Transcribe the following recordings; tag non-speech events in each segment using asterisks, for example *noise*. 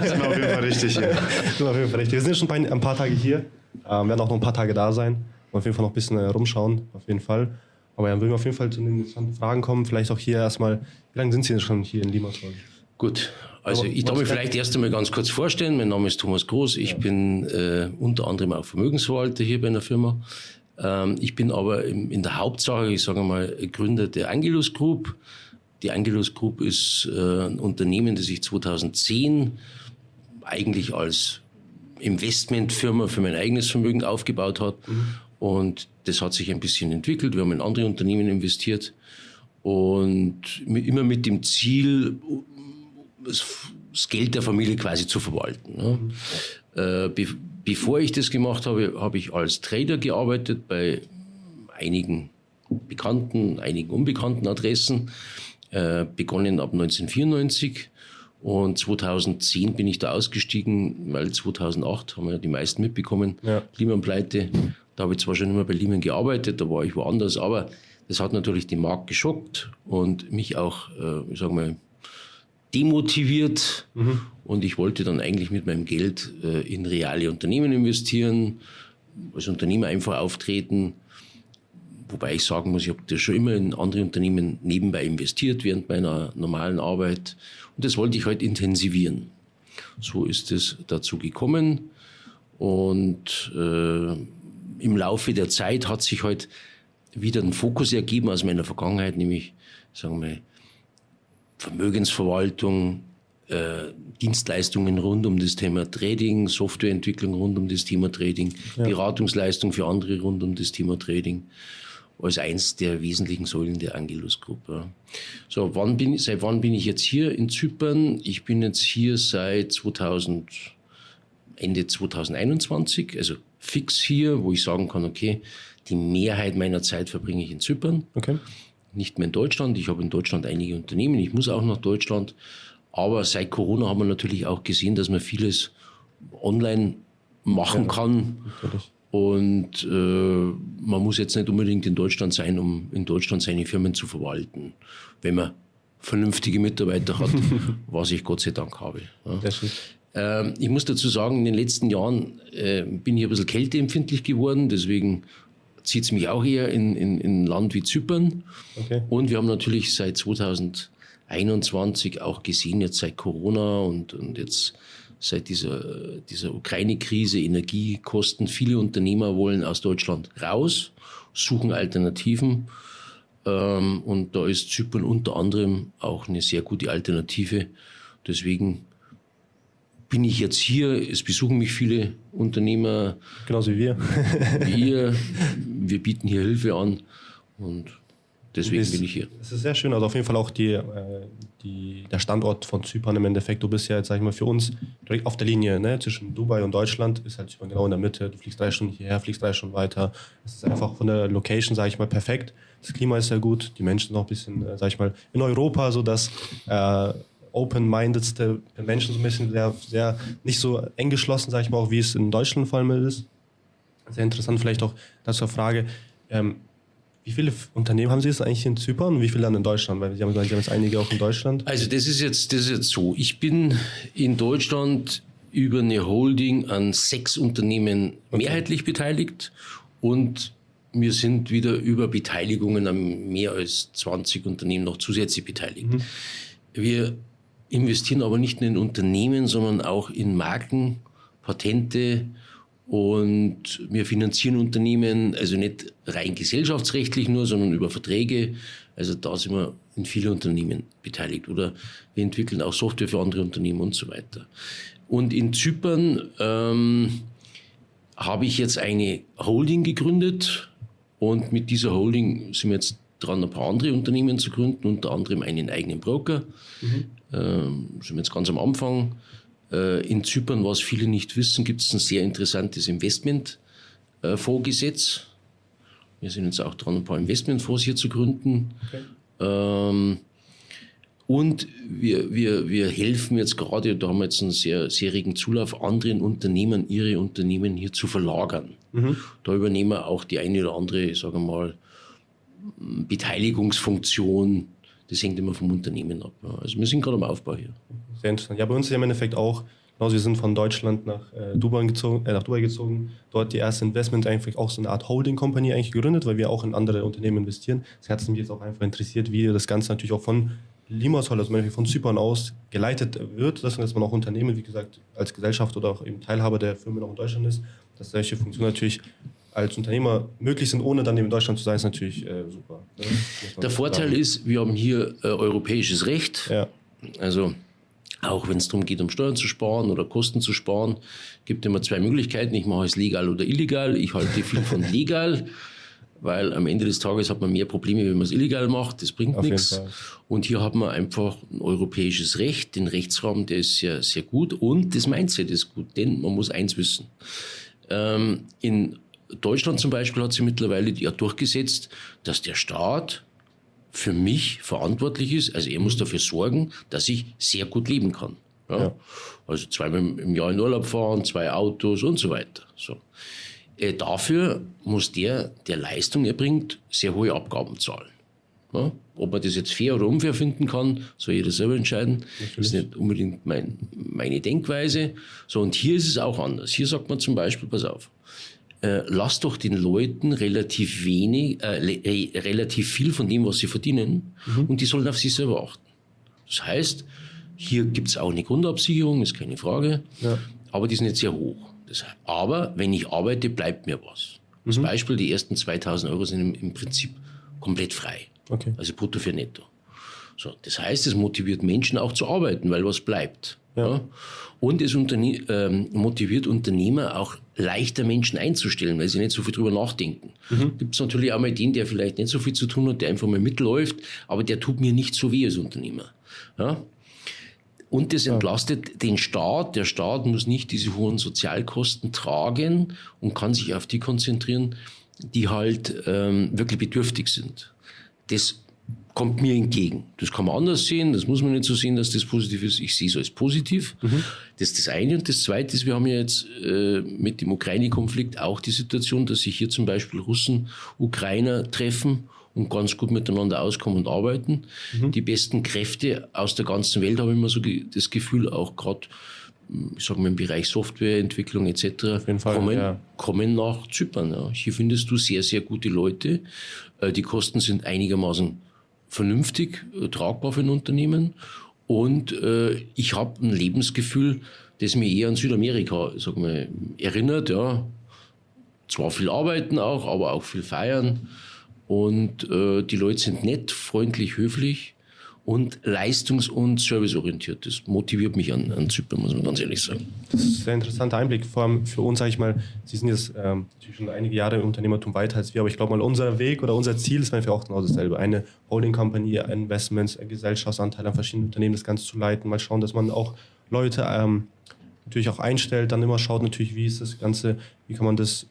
Das wir auf jeden Fall richtig hier. sind wir auf jeden Fall richtig. Wir sind schon ein paar Tage hier, ähm, werden auch noch ein paar Tage da sein und auf jeden Fall noch ein bisschen äh, rumschauen, auf jeden Fall. Aber ja, würden wir auf jeden Fall zu den interessanten Fragen kommen. Vielleicht auch hier erstmal, wie lange sind Sie denn schon hier in Limassol? Gut, also ich darf mich vielleicht erst einmal ganz kurz vorstellen. Mein Name ist Thomas Groß. Ich ja. bin äh, unter anderem auch Vermögensverwalter hier bei einer Firma. Ähm, ich bin aber im, in der Hauptsache, ich sage mal, Gründer der Angelus Group. Die Angelus Group ist äh, ein Unternehmen, das ich 2010 eigentlich als Investmentfirma für mein eigenes Vermögen aufgebaut hat. Mhm. Und das hat sich ein bisschen entwickelt. Wir haben in andere Unternehmen investiert und immer mit dem Ziel, das Geld der Familie quasi zu verwalten. Ne? Mhm. Äh, be bevor ich das gemacht habe, habe ich als Trader gearbeitet bei einigen bekannten, einigen unbekannten Adressen, äh, begonnen ab 1994 und 2010 bin ich da ausgestiegen, weil 2008 haben wir ja die meisten mitbekommen, ja. Lehman-Pleite. Da habe ich zwar schon immer bei Lehman gearbeitet, da war ich woanders, aber das hat natürlich den Markt geschockt und mich auch, äh, ich sag mal, demotiviert. Mhm. Und ich wollte dann eigentlich mit meinem Geld äh, in reale Unternehmen investieren, als Unternehmer einfach auftreten. Wobei ich sagen muss, ich habe das schon immer in andere Unternehmen nebenbei investiert während meiner normalen Arbeit. Und das wollte ich heute halt intensivieren. So ist es dazu gekommen. Und äh, im Laufe der Zeit hat sich heute halt wieder ein Fokus ergeben aus meiner Vergangenheit, nämlich, sagen wir, Vermögensverwaltung, äh, Dienstleistungen rund um das Thema Trading, Softwareentwicklung rund um das Thema Trading, ja. Beratungsleistung für andere rund um das Thema Trading als eins der wesentlichen Säulen der Angelus-Gruppe. So, wann bin, seit wann bin ich jetzt hier in Zypern? Ich bin jetzt hier seit 2000, Ende 2021, also fix hier, wo ich sagen kann, okay, die Mehrheit meiner Zeit verbringe ich in Zypern. Okay nicht mehr in Deutschland. Ich habe in Deutschland einige Unternehmen. Ich muss auch nach Deutschland. Aber seit Corona haben wir natürlich auch gesehen, dass man vieles online machen ja, kann. Natürlich. Und äh, man muss jetzt nicht unbedingt in Deutschland sein, um in Deutschland seine Firmen zu verwalten, wenn man vernünftige Mitarbeiter hat, *laughs* was ich Gott sei Dank habe. Ja. Äh, ich muss dazu sagen, in den letzten Jahren äh, bin ich ein bisschen kälteempfindlich geworden, deswegen zieht es mich auch eher in, in, in ein Land wie Zypern. Okay. Und wir haben natürlich seit 2021 auch gesehen, jetzt seit Corona und, und jetzt seit dieser, dieser Ukraine-Krise, Energiekosten, viele Unternehmer wollen aus Deutschland raus, suchen Alternativen. Ähm, und da ist Zypern unter anderem auch eine sehr gute Alternative. Deswegen bin ich jetzt hier, es besuchen mich viele Unternehmer. Genauso wie wir. wir, *laughs* wir bieten hier Hilfe an und deswegen ist, bin ich hier. Es ist sehr schön, also auf jeden Fall auch die, äh, die, der Standort von Zypern im Endeffekt. Du bist ja jetzt, sag ich mal, für uns direkt auf der Linie ne? zwischen Dubai und Deutschland, ist halt Zypern genau in der Mitte. Du fliegst drei Stunden hierher, fliegst drei Stunden weiter. Es ist einfach von der Location, sage ich mal, perfekt. Das Klima ist sehr gut, die Menschen sind auch ein bisschen, äh, sag ich mal, in Europa, so dass äh, open-mindedste Menschen, so ein bisschen sehr, sehr nicht so eng geschlossen, sage ich mal, auch wie es in Deutschland vor allem ist. Sehr interessant, vielleicht auch dazu eine Frage. Ähm, wie viele Unternehmen haben Sie jetzt eigentlich in Zypern und wie viele dann in Deutschland? Weil Sie haben gesagt, Sie haben jetzt einige auch in Deutschland. Also das ist jetzt, das ist jetzt so. Ich bin in Deutschland über eine Holding an sechs Unternehmen okay. mehrheitlich beteiligt und wir sind wieder über Beteiligungen an mehr als 20 Unternehmen noch zusätzlich beteiligt. Mhm. Wir investieren aber nicht nur in Unternehmen, sondern auch in Marken, Patente und wir finanzieren Unternehmen, also nicht rein gesellschaftsrechtlich nur, sondern über Verträge. Also da sind wir in viele Unternehmen beteiligt oder wir entwickeln auch Software für andere Unternehmen und so weiter. Und in Zypern ähm, habe ich jetzt eine Holding gegründet und mit dieser Holding sind wir jetzt dran, ein paar andere Unternehmen zu gründen, unter anderem einen eigenen Broker. Mhm. Ähm, sind jetzt ganz am Anfang. Äh, in Zypern, was viele nicht wissen, gibt es ein sehr interessantes Investmentfondsgesetz. Äh, wir sind jetzt auch dran, ein paar Investmentfonds hier zu gründen. Okay. Ähm, und wir, wir, wir helfen jetzt gerade, da haben wir jetzt einen sehr, regen Zulauf, anderen Unternehmen, ihre Unternehmen hier zu verlagern. Mhm. Da übernehmen wir auch die eine oder andere, sagen wir mal, Beteiligungsfunktion. Das hängt immer vom Unternehmen ab. Also wir sind gerade am Aufbau hier. Sehr interessant. Ja, bei uns ist ja im Endeffekt auch Genauso, wir sind von Deutschland nach, äh, Dubai, gezogen, äh, nach Dubai gezogen, dort die erste Investment eigentlich auch so eine Art Holding Company eigentlich gegründet, weil wir auch in andere Unternehmen investieren. Das hat mich jetzt auch einfach interessiert, wie das Ganze natürlich auch von Limassol, also von Zypern aus geleitet wird, dass man auch Unternehmen, wie gesagt, als Gesellschaft oder auch eben Teilhaber der Firmen auch in Deutschland ist, dass solche Funktionen natürlich als Unternehmer möglich sind, ohne dann eben in Deutschland zu sein, ist natürlich äh, super. Ne? Der Vorteil sagen. ist, wir haben hier äh, europäisches Recht. Ja. Also auch wenn es darum geht, um Steuern zu sparen oder Kosten zu sparen, gibt immer zwei Möglichkeiten. Ich mache es legal oder illegal. Ich halte viel von *laughs* legal, weil am Ende des Tages hat man mehr Probleme, wenn man es illegal macht. Das bringt nichts. Und hier hat man einfach ein europäisches Recht. Den Rechtsraum, der ist sehr, sehr gut. Und das Mindset ist gut, denn man muss eins wissen. Ähm, in Deutschland zum Beispiel hat sich mittlerweile ja durchgesetzt, dass der Staat für mich verantwortlich ist. Also er muss dafür sorgen, dass ich sehr gut leben kann. Ja? ja. Also zweimal im Jahr in Urlaub fahren, zwei Autos und so weiter. So. Äh, dafür muss der, der Leistung erbringt, sehr hohe Abgaben zahlen. Ja? Ob man das jetzt fair oder unfair finden kann, soll jeder selber entscheiden. Das ist nicht unbedingt mein, meine Denkweise. So, und hier ist es auch anders. Hier sagt man zum Beispiel, pass auf, äh, lass doch den Leuten relativ wenig, äh, relativ viel von dem, was sie verdienen, mhm. und die sollen auf sich selber achten. Das heißt, hier gibt es auch eine Grundabsicherung, ist keine Frage, ja. aber die ist nicht sehr hoch. Das, aber wenn ich arbeite, bleibt mir was. Mhm. Beispiel, die ersten 2000 Euro sind im, im Prinzip komplett frei. Okay. Also brutto für netto. So, das heißt, es motiviert Menschen auch zu arbeiten, weil was bleibt. Ja. ja. Und es Unterne ähm, motiviert Unternehmer auch leichter Menschen einzustellen, weil sie nicht so viel drüber nachdenken. Mhm. Gibt es natürlich auch mal den, der vielleicht nicht so viel zu tun hat, der einfach mal mitläuft, aber der tut mir nicht so weh als Unternehmer. Ja? Und das entlastet den Staat. Der Staat muss nicht diese hohen Sozialkosten tragen und kann sich auf die konzentrieren, die halt ähm, wirklich bedürftig sind. Das kommt mir entgegen. Das kann man anders sehen, das muss man nicht so sehen, dass das positiv ist. Ich sehe es als positiv. Mhm. Das ist das eine. Und das zweite ist, wir haben ja jetzt äh, mit dem Ukraine-Konflikt auch die Situation, dass sich hier zum Beispiel Russen, Ukrainer treffen und ganz gut miteinander auskommen und arbeiten. Mhm. Die besten Kräfte aus der ganzen Welt, habe ich immer so das Gefühl, auch gerade ich sage mal im Bereich Softwareentwicklung etc. Fall, kommen, ja. kommen nach Zypern. Ja. Hier findest du sehr, sehr gute Leute. Äh, die Kosten sind einigermaßen vernünftig, äh, tragbar für ein Unternehmen. Und äh, ich habe ein Lebensgefühl, das mich eher an Südamerika sag mal, erinnert. Ja. Zwar viel arbeiten auch, aber auch viel feiern. Und äh, die Leute sind nett, freundlich, höflich und leistungs- und serviceorientiert. Das motiviert mich an, an Zypern, muss man ganz ehrlich sagen. Das ist ein sehr interessanter Einblick, vor allem für uns, sage ich mal, Sie sind jetzt ähm, schon einige Jahre im Unternehmertum weiter als wir, aber ich glaube mal, unser Weg oder unser Ziel ist einfach auch genau dasselbe. Eine Holding Company, Investments, Gesellschaftsanteile an verschiedenen Unternehmen, das Ganze zu leiten, mal schauen, dass man auch Leute ähm, natürlich auch einstellt, dann immer schaut natürlich, wie ist das Ganze, wie kann man das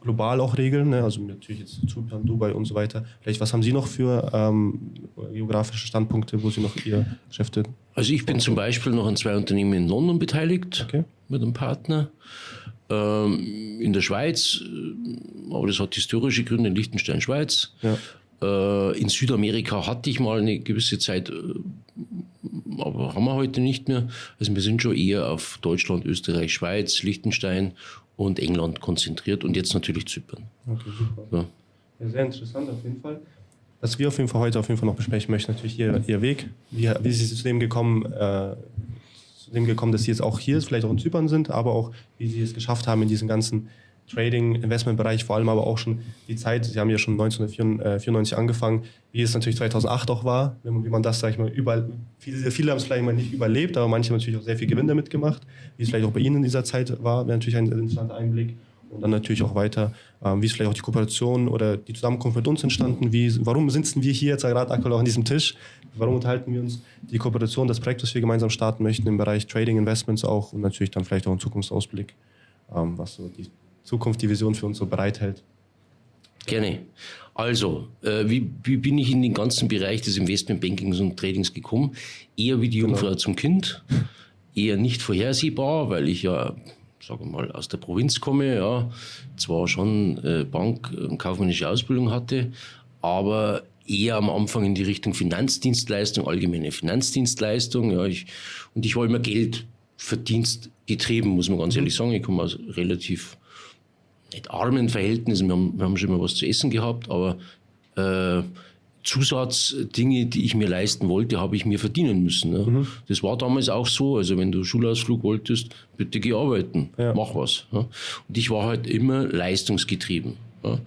global auch regeln, ne? also natürlich jetzt Zypern, Dubai und so weiter. Vielleicht, was haben Sie noch für ähm, geografische Standpunkte, wo Sie noch Ihr Geschäfte... Also ich bin zum Beispiel noch an zwei Unternehmen in London beteiligt, okay. mit einem Partner. Ähm, in der Schweiz, äh, aber das hat historische Gründe, in Liechtenstein, Schweiz. Ja. Äh, in Südamerika hatte ich mal eine gewisse Zeit, äh, aber haben wir heute nicht mehr. Also wir sind schon eher auf Deutschland, Österreich, Schweiz, Liechtenstein und England konzentriert und jetzt natürlich Zypern. Okay, super. Ja. Ja, sehr interessant auf jeden Fall. Was wir auf jeden Fall heute auf jeden Fall noch besprechen möchten, natürlich Ihr, Ihr Weg. Wie, wie Sie zu dem gekommen, äh, zu dem gekommen, dass Sie jetzt auch hier, vielleicht auch in Zypern sind, aber auch wie Sie es geschafft haben in diesen ganzen Trading, Investmentbereich, vor allem aber auch schon die Zeit, Sie haben ja schon 1994 angefangen, wie es natürlich 2008 auch war, wie man das, sag ich mal, überall, viele, viele haben es vielleicht mal nicht überlebt, aber manche haben natürlich auch sehr viel Gewinn damit gemacht, wie es vielleicht auch bei Ihnen in dieser Zeit war, wäre natürlich ein interessanter Einblick. Und dann natürlich auch weiter, ähm, wie ist vielleicht auch die Kooperation oder die Zusammenkunft mit uns entstanden, wie, warum sitzen wir hier jetzt gerade aktuell auch an diesem Tisch, warum unterhalten wir uns, die Kooperation, das Projekt, das wir gemeinsam starten möchten im Bereich Trading, Investments auch und natürlich dann vielleicht auch ein Zukunftsausblick, ähm, was so die Zukunft die Vision für uns so bereithält. Gerne. Also, äh, wie, wie, bin ich in den ganzen Bereich des Investmentbankings und Tradings gekommen? Eher wie die Jungfrau genau. zum Kind, eher nicht vorhersehbar, weil ich ja, sage mal, aus der Provinz komme, ja, zwar schon äh, Bank- und kaufmännische Ausbildung hatte, aber eher am Anfang in die Richtung Finanzdienstleistung, allgemeine Finanzdienstleistung. Ja, ich, und ich wollte immer Geld verdienstgetrieben, muss man ganz mhm. ehrlich sagen. Ich komme aus relativ nicht armen Verhältnissen. Wir haben, wir haben schon mal was zu essen gehabt, aber äh, Zusatzdinge, die ich mir leisten wollte, habe ich mir verdienen müssen. Ne? Mhm. Das war damals auch so. Also wenn du Schulausflug wolltest, bitte geh arbeiten, ja. mach was. Ja? Und ich war halt immer leistungsgetrieben. Ja?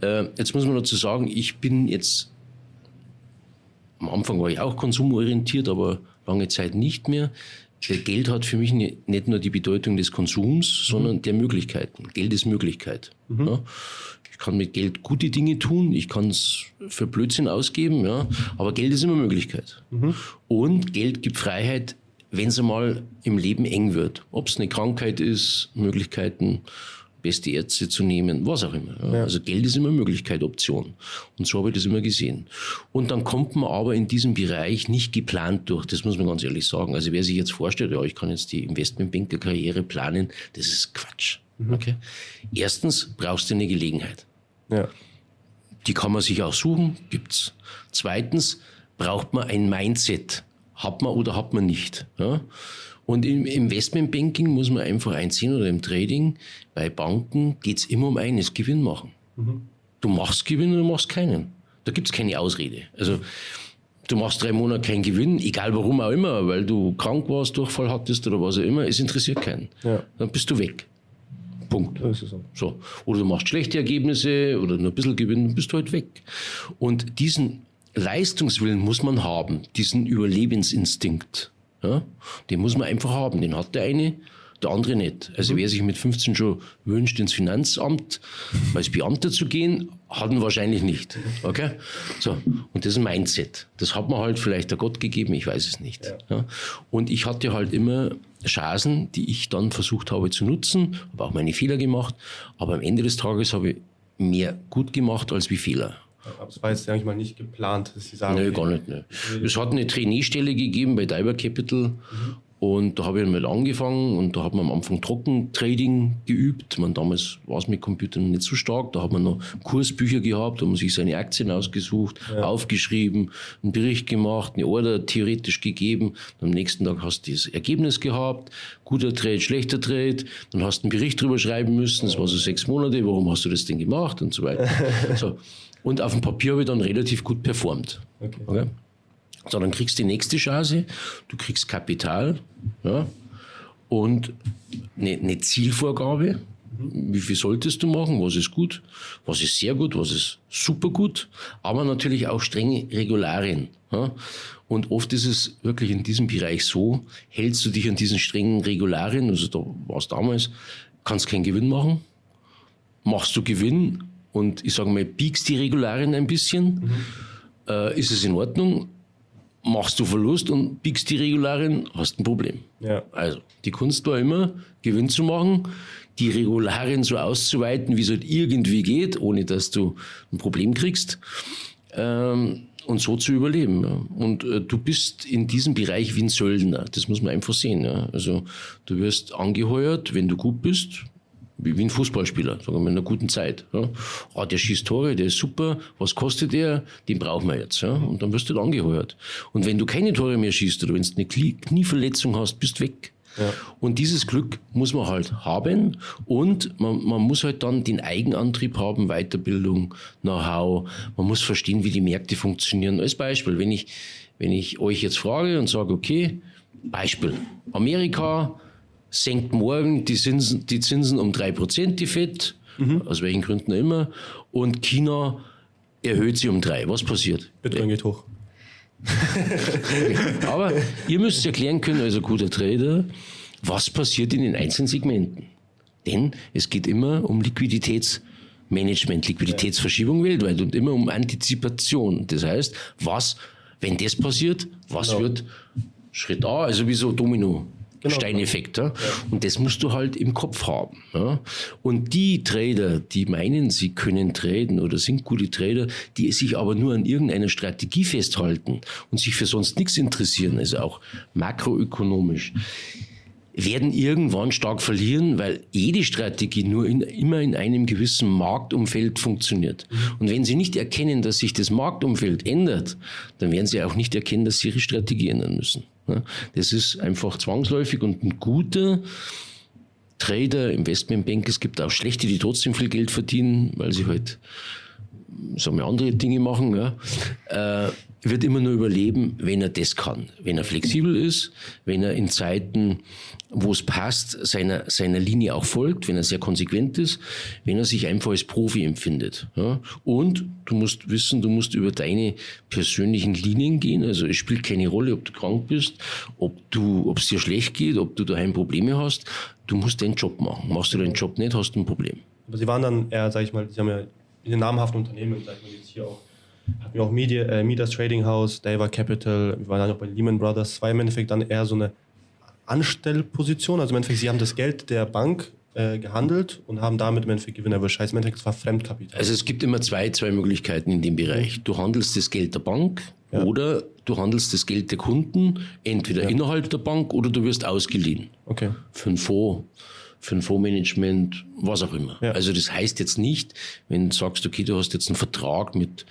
Äh, jetzt muss man dazu sagen, ich bin jetzt, am Anfang war ich auch konsumorientiert, aber lange Zeit nicht mehr. Geld hat für mich nicht nur die Bedeutung des Konsums, sondern mhm. der Möglichkeiten. Geld ist Möglichkeit. Mhm. Ja. Ich kann mit Geld gute Dinge tun, ich kann es für Blödsinn ausgeben, ja, aber Geld ist immer Möglichkeit. Mhm. Und Geld gibt Freiheit, wenn es einmal im Leben eng wird. Ob es eine Krankheit ist, Möglichkeiten, beste Ärzte zu nehmen, was auch immer. Ja. Also Geld ist immer Möglichkeit, Option. Und so habe ich das immer gesehen. Und dann kommt man aber in diesem Bereich nicht geplant durch, das muss man ganz ehrlich sagen. Also wer sich jetzt vorstellt, ja, ich kann jetzt die Investmentbanker-Karriere planen, das ist Quatsch. Mhm. Okay? Erstens brauchst du eine Gelegenheit. Ja. Die kann man sich auch suchen, gibt's. Zweitens braucht man ein Mindset. Hat man oder hat man nicht. Ja? Und im Investmentbanking muss man einfach einsehen oder im Trading, bei Banken geht es immer um eines, Gewinn machen. Mhm. Du machst Gewinn oder du machst keinen. Da gibt es keine Ausrede. Also du machst drei Monate keinen Gewinn, egal warum auch immer, weil du krank warst, Durchfall hattest oder was auch immer, es interessiert keinen. Ja. Dann bist du weg. Punkt. So. so. Oder du machst schlechte Ergebnisse oder nur ein bisschen Gewinn, dann bist du halt weg. Und diesen Leistungswillen muss man haben, diesen Überlebensinstinkt. Ja? Den muss man einfach haben. Den hat der eine, der andere nicht. Also mhm. wer sich mit 15 schon wünscht, ins Finanzamt als Beamter zu gehen, hat ihn wahrscheinlich nicht. Okay? So. Und das ist ein Mindset. Das hat mir halt vielleicht der Gott gegeben, ich weiß es nicht. Ja. Ja? Und ich hatte halt immer Chancen, die ich dann versucht habe zu nutzen, habe auch meine Fehler gemacht, aber am Ende des Tages habe ich mehr gut gemacht als wie Fehler. Aber es war jetzt eigentlich mal nicht geplant, dass Sie sagen. Nein, gar nicht. Ne. Es hat eine Trainee-Stelle gegeben bei Diver Capital. Mhm. Und da habe ich mal angefangen und da hat man am Anfang Trockentrading geübt. Man, damals war es mit Computern nicht so stark. Da hat man noch Kursbücher gehabt, da hat man sich seine Aktien ausgesucht, ja. aufgeschrieben, einen Bericht gemacht, eine Order theoretisch gegeben. Am nächsten Tag hast du das Ergebnis gehabt. Guter Trade, schlechter Trade. Dann hast du einen Bericht drüber schreiben müssen. Das war so sechs Monate. Warum hast du das denn gemacht? Und so weiter. *laughs* so. Und auf dem Papier habe ich dann relativ gut performt. Okay. okay? So, dann kriegst du die nächste Chance, du kriegst Kapital ja, und eine, eine Zielvorgabe. Wie viel solltest du machen? Was ist gut? Was ist sehr gut? Was ist super gut? Aber natürlich auch strenge Regularien. Ja? Und oft ist es wirklich in diesem Bereich so, hältst du dich an diesen strengen Regularien, also da war es damals, kannst keinen Gewinn machen. Machst du Gewinn, und ich sage mal, biegst die Regularien ein bisschen, mhm. äh, ist es in Ordnung. Machst du Verlust und biegst die Regularien, hast ein Problem. Ja. Also, die Kunst war immer, Gewinn zu machen, die Regularien so auszuweiten, wie es halt irgendwie geht, ohne dass du ein Problem kriegst. Ähm, und so zu überleben. Ja. Und äh, du bist in diesem Bereich wie ein Söldner. Das muss man einfach sehen. Ja. Also du wirst angeheuert, wenn du gut bist, wie, wie ein Fußballspieler, sagen wir mal, in einer guten Zeit. Ja. Ah, der schießt Tore, der ist super, was kostet der? Den brauchen wir jetzt. Ja. Und dann wirst du dann angeheuert. Und wenn du keine Tore mehr schießt oder wenn du eine Knieverletzung hast, bist du weg. Ja. Und dieses Glück muss man halt haben und man, man muss halt dann den Eigenantrieb haben, Weiterbildung, Know-how. Man muss verstehen, wie die Märkte funktionieren. Als Beispiel, wenn ich, wenn ich euch jetzt frage und sage, okay, Beispiel, Amerika, senkt morgen die Zinsen, die Zinsen um 3%, die FED, mhm. aus welchen Gründen immer, und China erhöht sie um 3. Was passiert? Bitcoin geht hoch. *laughs* Aber ihr müsst erklären können, als guter Trader, was passiert in den einzelnen Segmenten. Denn es geht immer um Liquiditätsmanagement, Liquiditätsverschiebung weltweit und immer um Antizipation. Das heißt, was, wenn das passiert, was genau. wird Schritt A, also wie so Domino Genau. Steineffekt. Ja? Und das musst du halt im Kopf haben. Ja? Und die Trader, die meinen, sie können traden oder sind gute Trader, die sich aber nur an irgendeiner Strategie festhalten und sich für sonst nichts interessieren, also auch makroökonomisch, werden irgendwann stark verlieren, weil jede Strategie nur in, immer in einem gewissen Marktumfeld funktioniert. Mhm. Und wenn sie nicht erkennen, dass sich das Marktumfeld ändert, dann werden sie auch nicht erkennen, dass sie ihre Strategie ändern müssen. Das ist einfach zwangsläufig und ein guter Trader, Investmentbank, es gibt auch schlechte, die trotzdem viel Geld verdienen, weil sie halt sagen wir, andere Dinge machen, ja, äh, wird immer nur überleben, wenn er das kann. Wenn er flexibel ist, wenn er in Zeiten, wo es passt, seiner, seiner Linie auch folgt, wenn er sehr konsequent ist, wenn er sich einfach als Profi empfindet. Ja. Und du musst wissen, du musst über deine persönlichen Linien gehen. Also es spielt keine Rolle, ob du krank bist, ob du, ob es dir schlecht geht, ob du daheim Probleme hast. Du musst deinen Job machen. Machst du deinen Job nicht, hast du ein Problem. Aber Sie waren dann eher, sag ich mal, Sie haben ja in den namhaften Unternehmen, sag ich mal jetzt hier auch hatten wir auch Media, äh, Midas Trading House, Dava Capital, wir waren dann auch bei Lehman Brothers. War im Endeffekt dann eher so eine Anstellposition. Also im Endeffekt, sie haben das Geld der Bank äh, gehandelt und haben damit im Endeffekt Gewinn erwischt. Heißt im Endeffekt, es war Fremdkapital. Also es gibt immer zwei, zwei Möglichkeiten in dem Bereich. Du handelst das Geld der Bank ja. oder du handelst das Geld der Kunden, entweder ja. innerhalb der Bank oder du wirst ausgeliehen. Okay. Für ein Fonds für ein Fondsmanagement, was auch immer. Ja. Also das heißt jetzt nicht, wenn du sagst, okay, du hast jetzt einen Vertrag mit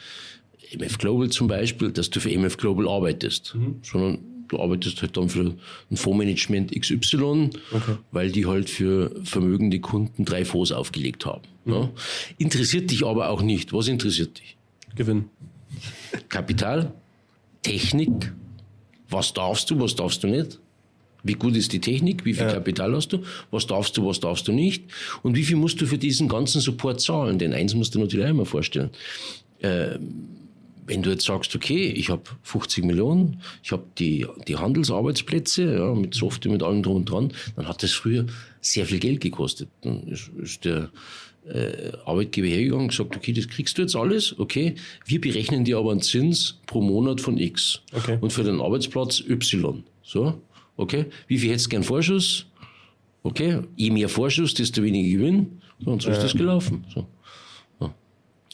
MF Global zum Beispiel, dass du für MF Global arbeitest, mhm. sondern du arbeitest halt dann für ein Fondsmanagement XY, okay. weil die halt für vermögende Kunden drei Fonds aufgelegt haben. Mhm. Ja. Interessiert dich aber auch nicht. Was interessiert dich? Gewinn. Kapital, Technik, was darfst du, was darfst du nicht? Wie gut ist die Technik? Wie viel ja. Kapital hast du? Was darfst du, was darfst du nicht? Und wie viel musst du für diesen ganzen Support zahlen? Denn eins musst du natürlich immer vorstellen. Äh, wenn du jetzt sagst, okay, ich habe 50 Millionen, ich habe die, die Handelsarbeitsplätze ja, mit Software, mit allem drum und dran, dann hat das früher sehr viel Geld gekostet. Dann ist, ist der äh, Arbeitgeber hergegangen und gesagt, okay, das kriegst du jetzt alles, okay, wir berechnen dir aber einen Zins pro Monat von X okay. und für den Arbeitsplatz Y. So, okay, wie viel hättest du gern Vorschuss? Okay, je mehr Vorschuss, desto weniger Gewinn. So, und so ist das gelaufen. So.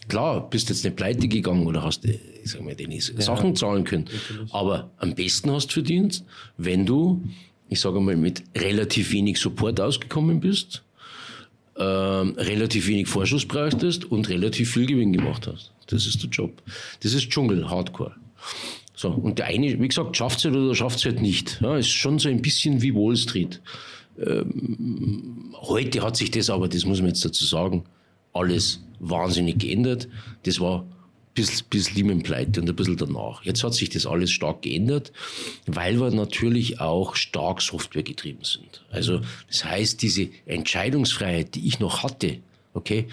Klar, bist jetzt nicht pleite gegangen oder hast, ich sag mal, deine ja, Sachen zahlen können. Natürlich. Aber am besten hast du verdient, wenn du, ich sage mal, mit relativ wenig Support ausgekommen bist, ähm, relativ wenig Vorschuss brauchtest und relativ viel Gewinn gemacht hast. Das ist der Job. Das ist Dschungel, Hardcore. So, und der eine, wie gesagt, schafft es halt oder schafft es halt nicht. Ja, ist schon so ein bisschen wie Wall Street. Ähm, heute hat sich das aber, das muss man jetzt dazu sagen, alles wahnsinnig geändert. Das war bis, bis Lehman-Pleite und ein bisschen danach. Jetzt hat sich das alles stark geändert, weil wir natürlich auch stark Software getrieben sind. Also das heißt, diese Entscheidungsfreiheit, die ich noch hatte, okay,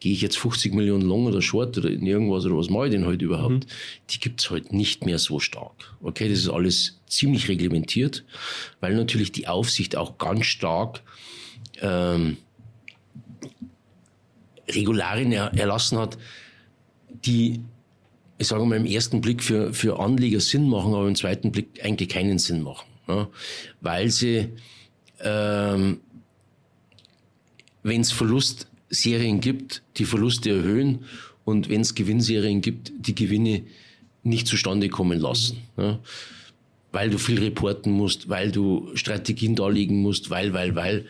gehe ich jetzt 50 Millionen long oder short oder in irgendwas oder was mache ich denn heute überhaupt, mhm. die gibt es heute nicht mehr so stark. Okay, das ist alles ziemlich reglementiert, weil natürlich die Aufsicht auch ganz stark ähm, Regularien erlassen hat, die, ich sage mal, im ersten Blick für, für Anleger Sinn machen, aber im zweiten Blick eigentlich keinen Sinn machen. Ja? Weil sie, ähm, wenn es Verlustserien gibt, die Verluste erhöhen und wenn es Gewinnserien gibt, die Gewinne nicht zustande kommen lassen. Ja? Weil du viel reporten musst, weil du Strategien darlegen musst, weil, weil, weil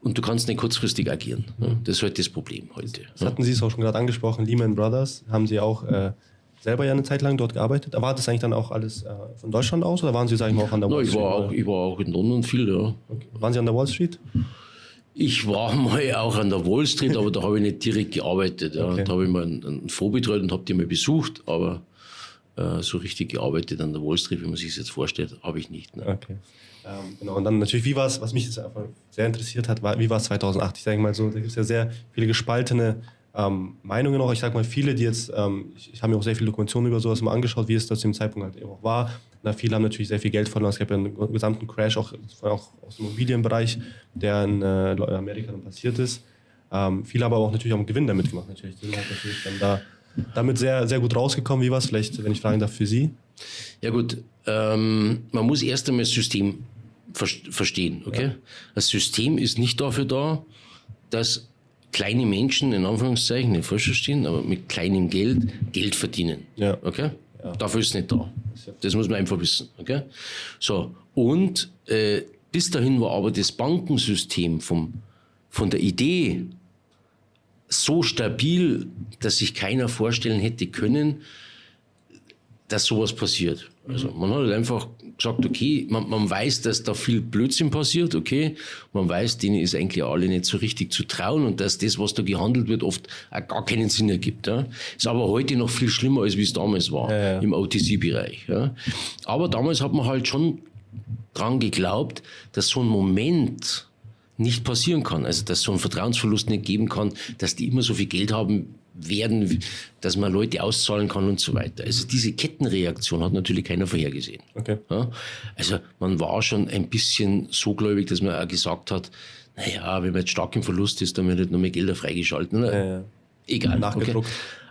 und du kannst nicht kurzfristig agieren. Das ist halt das Problem heute. Das hatten Sie es auch schon gerade angesprochen, Lehman Brothers, haben Sie auch äh, selber ja eine Zeit lang dort gearbeitet. Aber war das eigentlich dann auch alles äh, von Deutschland aus oder waren Sie, sag ich mal, auch an der Wall Street? No, ich, war auch, ich war auch in London viel, ja. Okay. Waren Sie an der Wall Street? Ich war mal auch an der Wall Street, aber da habe ich nicht direkt gearbeitet. Ja. Okay. Da habe ich mal einen, einen Fonds betreut und habe die mal besucht, aber äh, so richtig gearbeitet an der Wall Street, wie man sich das jetzt vorstellt, habe ich nicht. Ne. Okay. Ähm, genau, und dann natürlich, wie war es, was mich jetzt einfach sehr interessiert hat, war, wie war es 2008? Ich sage mal so, da gibt es ja sehr viele gespaltene ähm, Meinungen auch. Ich sage mal, viele, die jetzt, ähm, ich, ich habe mir auch sehr viele Dokumentationen über sowas mal angeschaut, wie es das zu dem Zeitpunkt halt eben auch war. Na, viele haben natürlich sehr viel Geld verloren. Es gab ja einen gesamten Crash, auch, auch aus dem Immobilienbereich, der in äh, Amerika dann passiert ist. Ähm, viele haben aber auch natürlich auch einen Gewinn damit gemacht. Natürlich. Die sind halt natürlich dann da damit sehr, sehr gut rausgekommen. Wie war es vielleicht, wenn ich fragen darf, für Sie? Ja gut, ähm, man muss erst einmal das System verstehen. Okay? Ja. Das System ist nicht dafür da, dass kleine Menschen, in Anführungszeichen, nicht falsch verstehen, aber mit kleinem Geld Geld verdienen. Ja. Okay? Ja. Dafür ist es nicht da. Das muss man einfach wissen. Okay? So, und äh, Bis dahin war aber das Bankensystem vom, von der Idee so stabil, dass sich keiner vorstellen hätte können, dass sowas passiert. Also man hat halt einfach gesagt, okay, man, man weiß, dass da viel Blödsinn passiert, okay, man weiß, denen ist eigentlich alle nicht so richtig zu trauen und dass das, was da gehandelt wird, oft auch gar keinen Sinn ergibt. Ja. Ist aber heute noch viel schlimmer, als wie es damals war ja, ja. im OTC-Bereich. Ja. Aber damals hat man halt schon dran geglaubt, dass so ein Moment nicht passieren kann. Also, dass so ein Vertrauensverlust nicht geben kann, dass die immer so viel Geld haben werden, dass man Leute auszahlen kann und so weiter. Also diese Kettenreaktion hat natürlich keiner vorhergesehen. Okay. Ja? Also man war schon ein bisschen so gläubig, dass man auch gesagt hat, naja, wenn man jetzt stark im Verlust ist, dann wird nicht noch mehr Gelder freigeschalten. Ne? Ja, ja. Egal. Okay.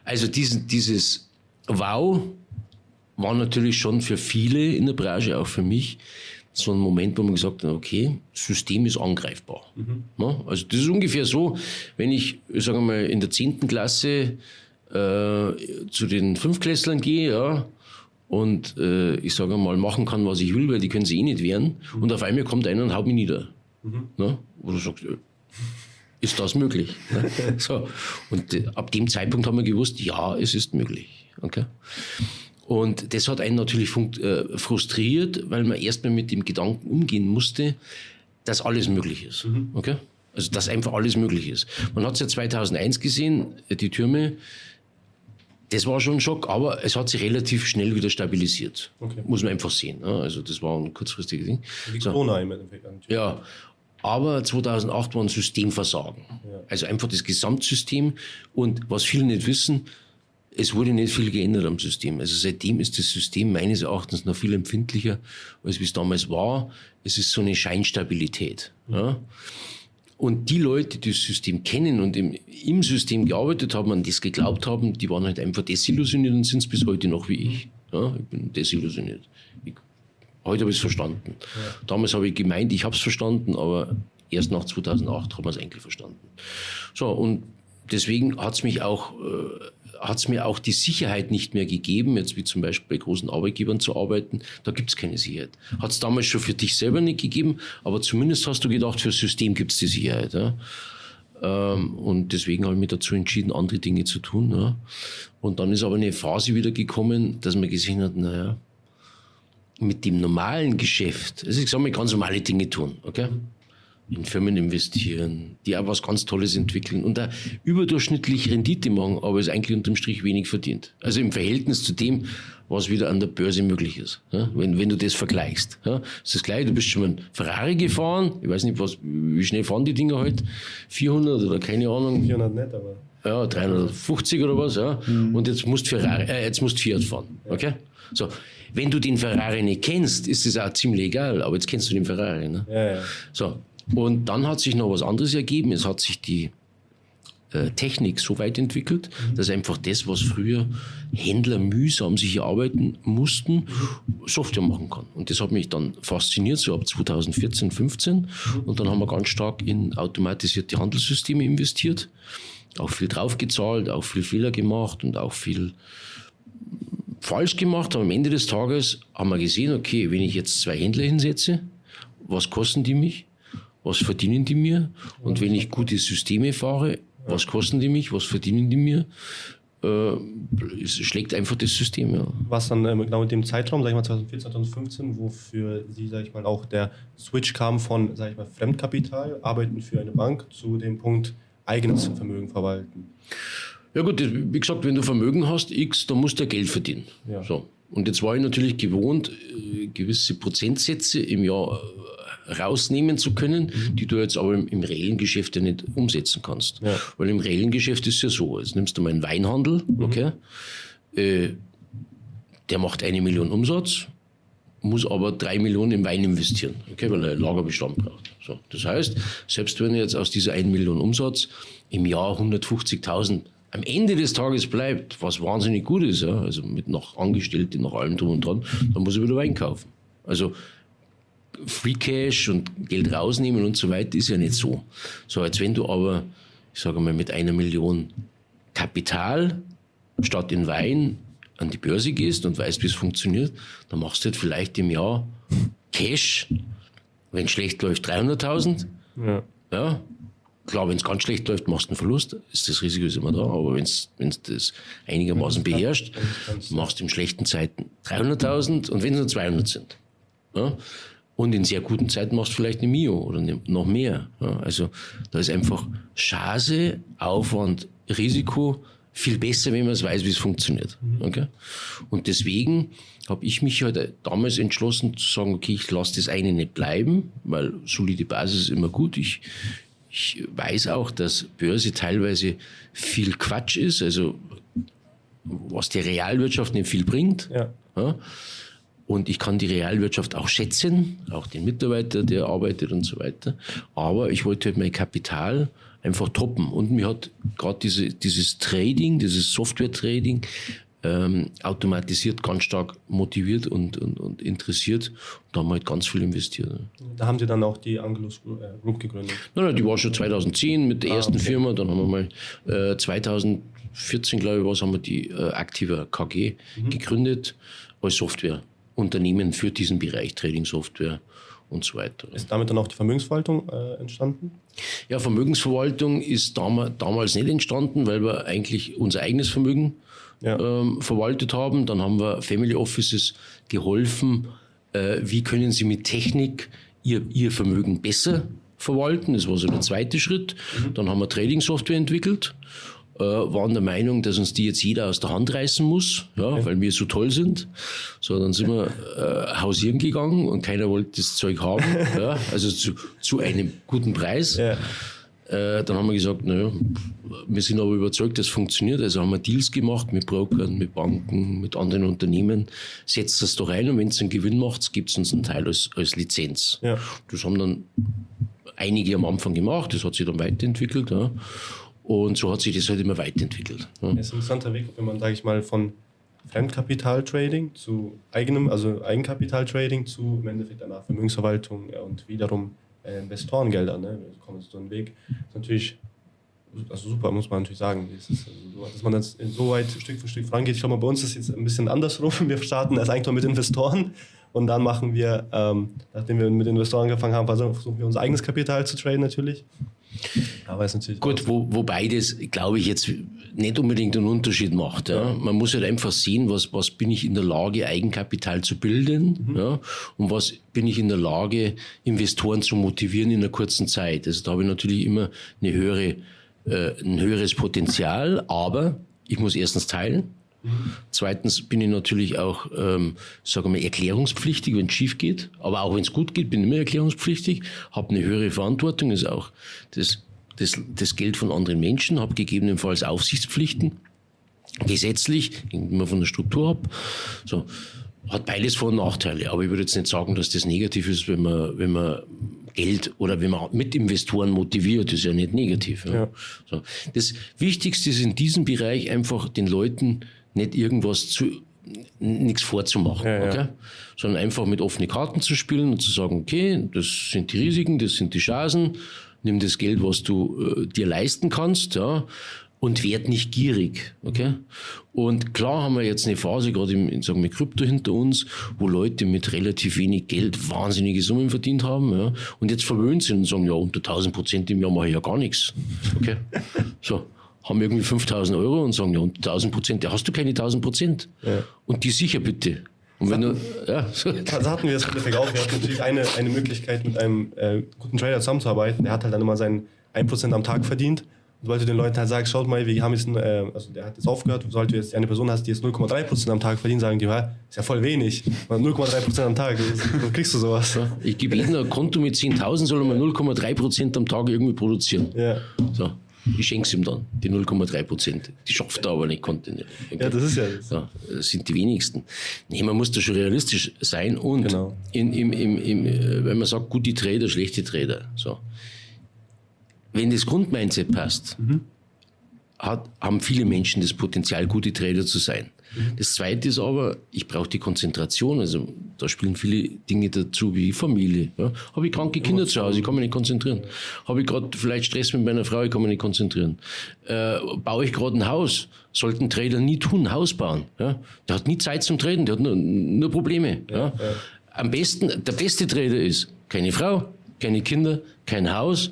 Also diesen, dieses Wow war natürlich schon für viele in der Branche, auch für mich, so ein Moment, wo man gesagt hat, okay, das System ist angreifbar. Mhm. Ja, also das ist ungefähr so, wenn ich, sagen wir mal, in der 10. Klasse äh, zu den Fünfklässlern gehe, ja, und äh, ich sage mal, machen kann, was ich will, weil die können sie eh nicht wehren, mhm. und auf einmal kommt einer und haut mich nieder. Mhm. Ja, wo du sagst, äh, ist das möglich? Ne? *laughs* so. Und äh, ab dem Zeitpunkt haben wir gewusst, ja, es ist möglich. Okay? Und das hat einen natürlich äh, frustriert, weil man erstmal mit dem Gedanken umgehen musste, dass alles möglich ist. Mhm. Okay? Also, dass einfach alles möglich ist. Man hat es ja 2001 gesehen, die Türme. Das war schon ein Schock, aber es hat sich relativ schnell wieder stabilisiert. Okay. Muss man einfach sehen. Also, das war ein kurzfristiges Ding. Wie Corona im Endeffekt. Ja. Aber 2008 war ein Systemversagen. Ja. Also einfach das Gesamtsystem. Und was viele nicht wissen, es wurde nicht viel geändert am System. Also seitdem ist das System meines Erachtens noch viel empfindlicher, als wie es damals war. Es ist so eine Scheinstabilität. Ja. Und die Leute, die das System kennen und im, im System gearbeitet haben, an das geglaubt haben, die waren halt einfach desillusioniert und sind es bis heute noch wie ich. Ja, ich bin desillusioniert. Ich, heute habe ich es verstanden. Ja. Damals habe ich gemeint, ich habe es verstanden, aber erst nach 2008 haben wir es eigentlich verstanden. So, und deswegen hat es mich auch äh, hat es mir auch die Sicherheit nicht mehr gegeben, jetzt wie zum Beispiel bei großen Arbeitgebern zu arbeiten. Da gibt es keine Sicherheit. Hat es damals schon für dich selber nicht gegeben, aber zumindest hast du gedacht, für das System gibt es die Sicherheit. Ja? Ähm, und deswegen habe ich mich dazu entschieden, andere Dinge zu tun. Ja? Und dann ist aber eine Phase wieder gekommen, dass man gesehen hat, naja, mit dem normalen Geschäft, also ich sage mal ganz normale Dinge tun, okay? In Firmen investieren, die auch was ganz Tolles entwickeln und da überdurchschnittlich Rendite machen, aber es eigentlich unterm Strich wenig verdient. Also im Verhältnis zu dem, was wieder an der Börse möglich ist. Ja, wenn, wenn du das vergleichst. Ja, ist das gleiche, du bist schon mal ein Ferrari gefahren, ich weiß nicht, was, wie schnell fahren die Dinger heute? 400 oder keine Ahnung. 400 nicht, aber. Ja, 350 oder was, ja. Mhm. Und jetzt musst Ferrari, äh, jetzt musst Fiat fahren. Okay? So. Wenn du den Ferrari nicht kennst, ist es auch ziemlich egal, aber jetzt kennst du den Ferrari. Ne? Ja, ja. So. Und dann hat sich noch was anderes ergeben. Es hat sich die äh, Technik so weit entwickelt, mhm. dass einfach das, was früher Händler mühsam sich erarbeiten mussten, Software machen kann. Und das hat mich dann fasziniert, so ab 2014, 15. Mhm. Und dann haben wir ganz stark in automatisierte Handelssysteme investiert, auch viel draufgezahlt, auch viel Fehler gemacht und auch viel falsch gemacht. Aber am Ende des Tages haben wir gesehen, okay, wenn ich jetzt zwei Händler hinsetze, was kosten die mich? Was verdienen die mir? Und wenn ich gute Systeme fahre, was kosten die mich, was verdienen die mir? Äh, es schlägt einfach das System, ja. Was dann ähm, genau in dem Zeitraum, sag ich mal 2014, 2015, wofür Sie, sag ich mal, auch der Switch kam von, sag ich mal, Fremdkapital, arbeiten für eine Bank, zu dem Punkt eigenes Vermögen verwalten. Ja gut, wie gesagt, wenn du Vermögen hast, X, dann musst du ja Geld verdienen. Ja. So. Und jetzt war ich natürlich gewohnt, äh, gewisse Prozentsätze im Jahr rausnehmen zu können, die du jetzt aber im, im reellen Geschäft ja nicht umsetzen kannst. Ja. Weil im reellen Geschäft ist es ja so, jetzt nimmst du mal einen Weinhandel, mhm. okay, äh, der macht eine Million Umsatz, muss aber drei Millionen im Wein investieren, okay, weil er Lagerbestand braucht. So, das heißt, selbst wenn er jetzt aus dieser 1 Million Umsatz im Jahr 150.000 am Ende des Tages bleibt, was wahnsinnig gut ist, ja, also mit noch Angestellten, nach allem drum und dran, dann muss er wieder Wein kaufen. Also Free Cash und Geld rausnehmen und so weiter ist ja nicht so. So, als wenn du aber, ich sage mal, mit einer Million Kapital statt in Wein an die Börse gehst und weißt, wie es funktioniert, dann machst du halt vielleicht im Jahr Cash Wenn es schlecht läuft, 300.000. Ja. ja. Klar, wenn es ganz schlecht läuft, machst du einen Verlust, ist das Risiko ist immer da. Aber wenn du das einigermaßen beherrscht, machst du in schlechten Zeiten 300.000 und wenn es nur 200 sind. Ja? Und in sehr guten Zeiten machst du vielleicht eine Mio oder noch mehr. Ja? Also da ist einfach Chance, Aufwand, Risiko viel besser, wenn man es weiß, wie es funktioniert. Mhm. Okay? Und deswegen habe ich mich halt damals entschlossen zu sagen, okay, ich lasse das eine nicht bleiben, weil solide Basis ist immer gut. Ich, ich weiß auch, dass Börse teilweise viel Quatsch ist, also was die Realwirtschaft nicht viel bringt. Ja. ja. Und ich kann die Realwirtschaft auch schätzen, auch den Mitarbeiter, der arbeitet und so weiter. Aber ich wollte halt mein Kapital einfach toppen. Und mir hat gerade diese, dieses Trading, dieses Software-Trading, ähm, automatisiert ganz stark motiviert und, und, und interessiert. da haben wir halt ganz viel investiert. Da haben Sie dann auch die Angelus äh, Group gegründet? Nein, nein, die war schon 2010 mit der ah, ersten okay. Firma. Dann haben wir mal äh, 2014, glaube ich, was, haben wir die äh, Activa KG mhm. gegründet als Softwareunternehmen für diesen Bereich Trading Software und so weiter. Ist damit dann auch die Vermögensverwaltung äh, entstanden? Ja, Vermögensverwaltung ist dam damals nicht entstanden, weil wir eigentlich unser eigenes Vermögen ja. ähm, verwaltet haben. Dann haben wir Family Offices geholfen, äh, wie können sie mit Technik ihr, ihr Vermögen besser verwalten. Das war so der zweite Schritt. Mhm. Dann haben wir Trading-Software entwickelt äh, waren der Meinung, dass uns die jetzt jeder aus der Hand reißen muss, ja, weil wir so toll sind. So, dann sind wir äh, hausieren gegangen und keiner wollte das Zeug haben, *laughs* ja, also zu, zu einem guten Preis. Ja. Äh, dann haben wir gesagt, naja, wir sind aber überzeugt, das funktioniert. Also haben wir Deals gemacht mit Brokern, mit Banken, mit anderen Unternehmen. Setzt das doch ein und wenn es einen Gewinn macht, gibt es uns einen Teil als, als Lizenz. Ja. Das haben dann einige am Anfang gemacht, das hat sich dann weiterentwickelt. Ja. Und so hat sich das halt immer weiterentwickelt. Ja. Das ist ein interessanter Weg, wenn man, sage ich mal, von Fremdkapitaltrading zu eigenem, also Eigenkapitaltrading zu im Endeffekt danach Vermögensverwaltung und wiederum äh, Investorengelder. Ne? Wir kommen so einen Weg. Das ist natürlich also super, muss man natürlich sagen. Ist, also, dass man das so weit Stück für Stück vorangeht. Ich glaube, bei uns ist es jetzt ein bisschen andersrum. Wir starten als Eigentor mit Investoren und dann machen wir, ähm, nachdem wir mit Investoren angefangen haben, versuchen wir unser eigenes Kapital zu traden natürlich. Aber ist natürlich Gut, wo, wobei das, glaube ich, jetzt nicht unbedingt einen Unterschied macht. Ja. ja. Man muss halt einfach sehen, was, was bin ich in der Lage, Eigenkapital zu bilden mhm. ja, und was bin ich in der Lage, Investoren zu motivieren in einer kurzen Zeit. Also da habe ich natürlich immer eine höhere, äh, ein höheres Potenzial, aber ich muss erstens teilen. Zweitens bin ich natürlich auch, ähm, sagen wir mal, erklärungspflichtig, wenn es schief geht. Aber auch wenn es gut geht, bin ich immer erklärungspflichtig, habe eine höhere Verantwortung, ist auch das, das, das Geld von anderen Menschen, habe gegebenenfalls Aufsichtspflichten, gesetzlich, immer von der Struktur ab. So, hat beides Vor- und Nachteile. Aber ich würde jetzt nicht sagen, dass das negativ ist, wenn man, wenn man Geld oder wenn man mit Investoren motiviert, ist ja nicht negativ. Ja. Ja. So. Das Wichtigste ist in diesem Bereich einfach den Leuten nicht irgendwas zu, nichts vorzumachen, ja, okay? sondern einfach mit offenen Karten zu spielen und zu sagen, okay, das sind die Risiken, das sind die Chancen, nimm das Geld, was du äh, dir leisten kannst, ja, und werd nicht gierig, okay? Und klar haben wir jetzt eine Phase, gerade im, sagen wir, Krypto hinter uns, wo Leute mit relativ wenig Geld wahnsinnige Summen verdient haben, ja, und jetzt verwöhnt sind und sagen, ja, unter 1000 Prozent im Jahr mache ich ja gar nichts, okay? So haben irgendwie 5000 Euro und sagen, ja, und 1000 Prozent, ja, hast du keine 1000 Prozent. Ja. Und die sicher bitte. Und wenn du, ja, so. Das hatten wir das Endeffekt auch. Wir hatten natürlich eine, eine Möglichkeit, mit einem äh, guten Trader zusammenzuarbeiten. Der hat halt dann immer seinen 1% am Tag verdient. Und sollte den Leuten halt sagen, schaut mal, wir haben jetzt, äh, also der hat jetzt aufgehört, sollte jetzt eine Person hast, die jetzt 0,3% am Tag verdient, sagen die, ja, ist ja voll wenig. 0,3% am Tag, dann kriegst du sowas. Ja, ich gebe jedem ein Konto mit 10.000, soll man 0,3% am Tag irgendwie produzieren. Ja. So. Ich schenke es ihm dann, die 0,3 Prozent. Die schafft er aber nicht kontinuierlich. Ja, das ist ja das. Ja, das sind die wenigsten. Nee, man muss da schon realistisch sein und genau. in, im, im, im, äh, wenn man sagt, gute Trader, schlechte Trader. So. Wenn das Grundmindset passt, mhm. hat, haben viele Menschen das Potenzial, gute Trader zu sein. Das Zweite ist aber, ich brauche die Konzentration. Also da spielen viele Dinge dazu wie Familie. Ja. Habe ich kranke Kinder zu Hause, ich kann mich nicht konzentrieren. Habe ich gerade vielleicht Stress mit meiner Frau, ich kann mich nicht konzentrieren. Äh, baue ich gerade ein Haus, sollten Trader nie tun, Haus bauen. Ja. Der hat nie Zeit zum Traden, der hat nur, nur Probleme. Ja. Am besten, der beste Trader ist, keine Frau, keine Kinder, kein Haus,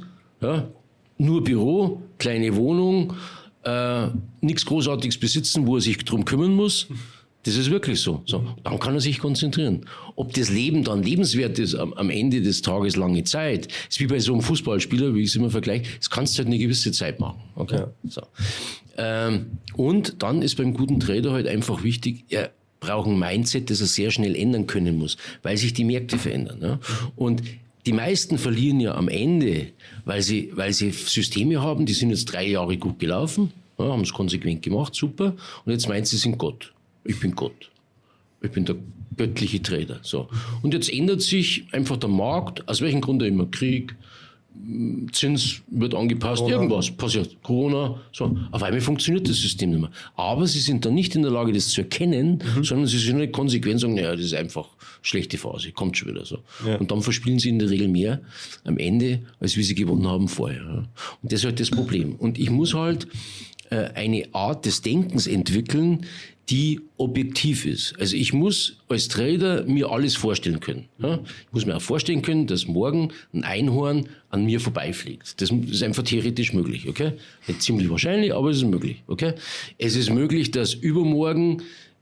nur Büro, kleine Wohnung, äh, nichts Großartiges besitzen, wo er sich drum kümmern muss. Das ist wirklich so. so. Dann kann er sich konzentrieren. Ob das Leben dann lebenswert ist am, am Ende des Tages lange Zeit, ist wie bei so einem Fußballspieler, wie ich es immer vergleiche, das kannst du halt eine gewisse Zeit machen. Okay? Ja. So. Ähm, und dann ist beim guten Trader halt einfach wichtig, er braucht ein Mindset, das er sehr schnell ändern können muss, weil sich die Märkte verändern. Ja? Und die meisten verlieren ja am Ende, weil sie, weil sie Systeme haben, die sind jetzt drei Jahre gut gelaufen, ja, haben es konsequent gemacht, super, und jetzt meint sie sind Gott ich bin Gott. Ich bin der göttliche Trader. So. Und jetzt ändert sich einfach der Markt, aus welchem Grund immer Krieg, Zins wird angepasst, Corona. irgendwas passiert, Corona, so. Auf einmal funktioniert das System nicht mehr. Aber sie sind dann nicht in der Lage, das zu erkennen, mhm. sondern sie sind nicht konsequent sagen, naja, das ist einfach schlechte Phase, kommt schon wieder so. Ja. Und dann verspielen sie in der Regel mehr am Ende, als wie sie gewonnen haben vorher. Und das ist halt das Problem. Und ich muss halt äh, eine Art des Denkens entwickeln, die objektiv ist. Also ich muss als Trader mir alles vorstellen können. Ja? Ich muss mir auch vorstellen können, dass morgen ein Einhorn an mir vorbeifliegt. Das ist einfach theoretisch möglich, okay? Nicht ziemlich wahrscheinlich, aber es ist möglich, okay? Es ist möglich, dass übermorgen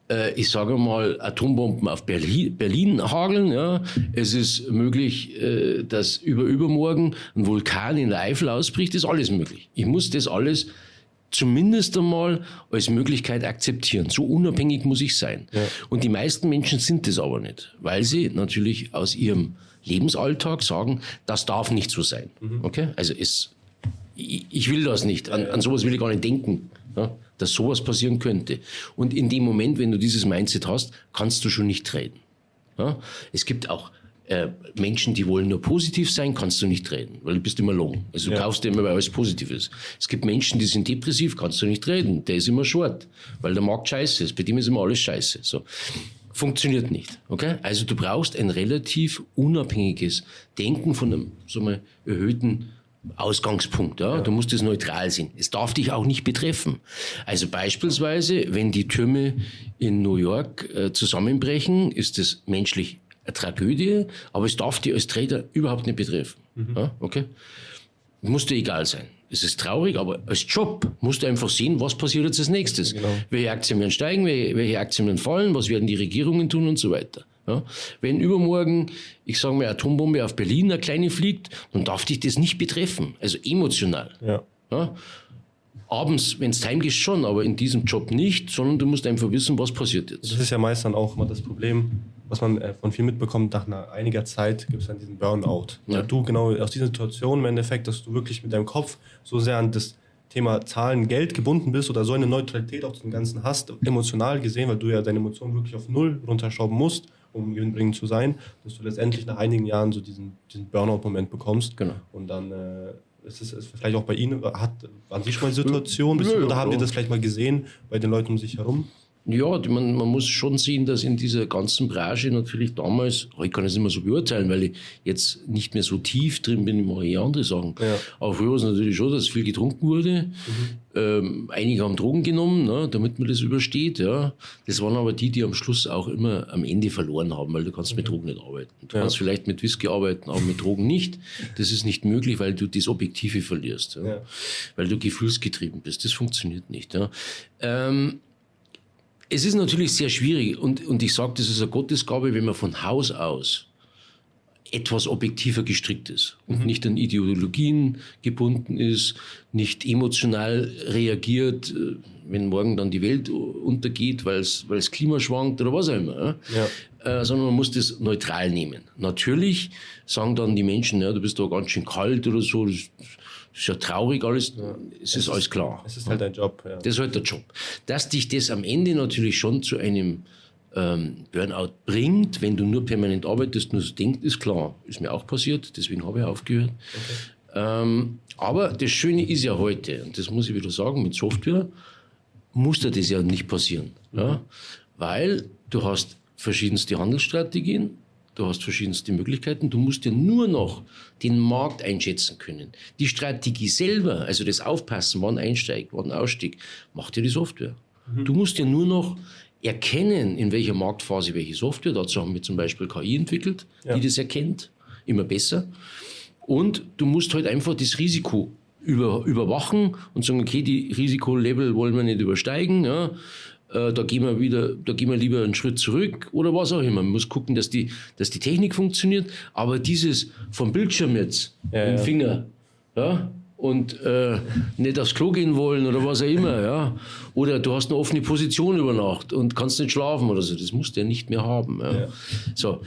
äh, ich sage mal, Atombomben auf Berlin, Berlin hageln. Ja. Es ist möglich, äh, dass über übermorgen ein Vulkan in der Eifel ausbricht. Das ist alles möglich. Ich muss das alles zumindest einmal als Möglichkeit akzeptieren. So unabhängig muss ich sein. Ja. Und die meisten Menschen sind das aber nicht, weil sie natürlich aus ihrem Lebensalltag sagen, das darf nicht so sein. Mhm. Okay? Also es, ich, ich, will das nicht. An, an sowas will ich gar nicht denken. Ja? Dass sowas passieren könnte. Und in dem Moment, wenn du dieses Mindset hast, kannst du schon nicht reden. Ja? Es gibt auch äh, Menschen, die wollen nur positiv sein, kannst du nicht reden, weil du bist immer long. Also du ja. kaufst immer, weil alles positiv ist. Es gibt Menschen, die sind depressiv, kannst du nicht reden. Der ist immer short, weil der Markt scheiße ist. Bei dem ist immer alles scheiße. So. Funktioniert nicht. Okay? Also du brauchst ein relativ unabhängiges Denken von einem so mal, erhöhten Ausgangspunkt. Ja? ja? Du musst es neutral sehen. Es darf dich auch nicht betreffen. Also beispielsweise, wenn die Türme in New York äh, zusammenbrechen, ist es menschlich eine Tragödie, aber es darf dich als Trader überhaupt nicht betreffen. Mhm. Ja, okay? Muss dir egal sein. Es ist traurig, aber als Job musst du einfach sehen, was passiert jetzt als nächstes. Genau. Welche Aktien werden steigen, welche, Aktien werden fallen, was werden die Regierungen tun und so weiter. Ja? Wenn übermorgen, ich sage mal, Atombombe auf Berlin eine kleine fliegt, dann darf dich das nicht betreffen. Also emotional. Ja. ja? Abends, wenn es heimgehst, schon, aber in diesem Job nicht, sondern du musst einfach wissen, was passiert jetzt. Das ist ja meist dann auch immer das Problem was man äh, von viel mitbekommt, nach einer, einiger Zeit gibt es dann diesen Burnout. Ja. Du genau aus dieser Situation im Endeffekt, dass du wirklich mit deinem Kopf so sehr an das Thema Zahlen, Geld gebunden bist oder so eine Neutralität auch zu dem Ganzen hast, emotional gesehen, weil du ja deine Emotionen wirklich auf Null runterschrauben musst, um gewinnbringend zu sein, dass du letztendlich nach einigen Jahren so diesen, diesen Burnout-Moment bekommst. Genau. Und dann äh, ist es vielleicht auch bei Ihnen, hat, waren Sie schon mal Situationen, oder haben Sie das vielleicht mal gesehen bei den Leuten um sich herum? Ja, man, man muss schon sehen, dass in dieser ganzen Branche natürlich damals, oh, ich kann es nicht mehr so beurteilen, weil ich jetzt nicht mehr so tief drin bin, ich mache eh andere Sachen. Ja. Aber früher war es natürlich schon, dass viel getrunken wurde. Mhm. Ähm, einige haben Drogen genommen, ne, damit man das übersteht. Ja. Das waren aber die, die am Schluss auch immer am Ende verloren haben, weil du kannst mhm. mit Drogen nicht arbeiten. Du ja. kannst vielleicht mit Whisky arbeiten, aber mit Drogen nicht. Das ist nicht möglich, weil du das Objektive verlierst. Ja. Weil du gefühlsgetrieben bist. Das funktioniert nicht. Ja. Ähm, es ist natürlich sehr schwierig und, und ich sage, das ist eine Gottesgabe, wenn man von Haus aus etwas objektiver gestrickt ist und mhm. nicht an Ideologien gebunden ist, nicht emotional reagiert, äh, wenn morgen dann die Welt untergeht, weil es Klima schwankt oder was auch immer. Ja. Äh, sondern man muss das neutral nehmen. Natürlich sagen dann die Menschen, ja, du bist da ganz schön kalt oder so, das, ist ja traurig alles, ja. es, es ist alles klar. Es ist halt dein Job. Ja. Das ist halt der Job. Dass dich das am Ende natürlich schon zu einem ähm, Burnout bringt, wenn du nur permanent arbeitest, nur so denkst, ist klar. Ist mir auch passiert, deswegen habe ich aufgehört. Okay. Ähm, aber das Schöne ist ja heute, und das muss ich wieder sagen, mit Software muss dir das ja nicht passieren. Mhm. Ja? Weil du hast verschiedenste Handelsstrategien, Du hast verschiedenste Möglichkeiten. Du musst ja nur noch den Markt einschätzen können. Die Strategie selber, also das Aufpassen, wann einsteigt, wann ausstieg, macht ja die Software. Mhm. Du musst ja nur noch erkennen, in welcher Marktphase welche Software. Dazu haben wir zum Beispiel KI entwickelt, ja. die das erkennt immer besser. Und du musst halt einfach das Risiko über, überwachen und sagen, okay, die Risikolevel wollen wir nicht übersteigen. Ja. Äh, da gehen wir wieder, da gehen wir lieber einen Schritt zurück oder was auch immer. Man muss gucken, dass die, dass die Technik funktioniert. Aber dieses vom Bildschirm jetzt, ja, im ja. Finger, ja, und äh, nicht aufs Klo gehen wollen oder was auch immer, ja. Oder du hast eine offene Position über Nacht und kannst nicht schlafen oder so. Das musst du ja nicht mehr haben. Ja. Ja. So.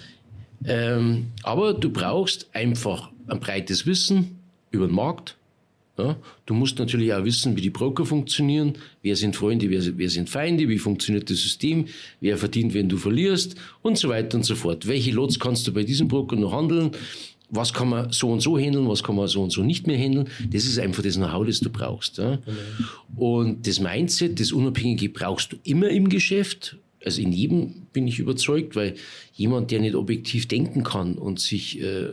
Ähm, aber du brauchst einfach ein breites Wissen über den Markt. Ja. Du musst natürlich auch wissen, wie die Broker funktionieren, wer sind Freunde, wer, wer sind Feinde, wie funktioniert das System, wer verdient, wenn du verlierst und so weiter und so fort. Welche Lots kannst du bei diesem Broker noch handeln? was kann man so und so handeln, was kann man so und so nicht mehr handeln. Das ist einfach das Know-how, das du brauchst. Ja? Genau. Und das Mindset, das Unabhängige brauchst du immer im Geschäft. Also in jedem bin ich überzeugt, weil jemand, der nicht objektiv denken kann und sich äh,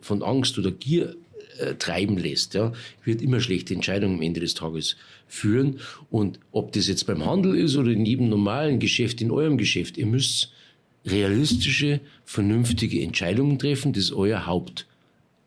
von Angst oder Gier äh, treiben lässt, ja, wird immer schlechte Entscheidungen am Ende des Tages führen. Und ob das jetzt beim Handel ist oder in jedem normalen Geschäft, in eurem Geschäft, ihr müsst realistische, vernünftige Entscheidungen treffen. Das ist euer Haupt,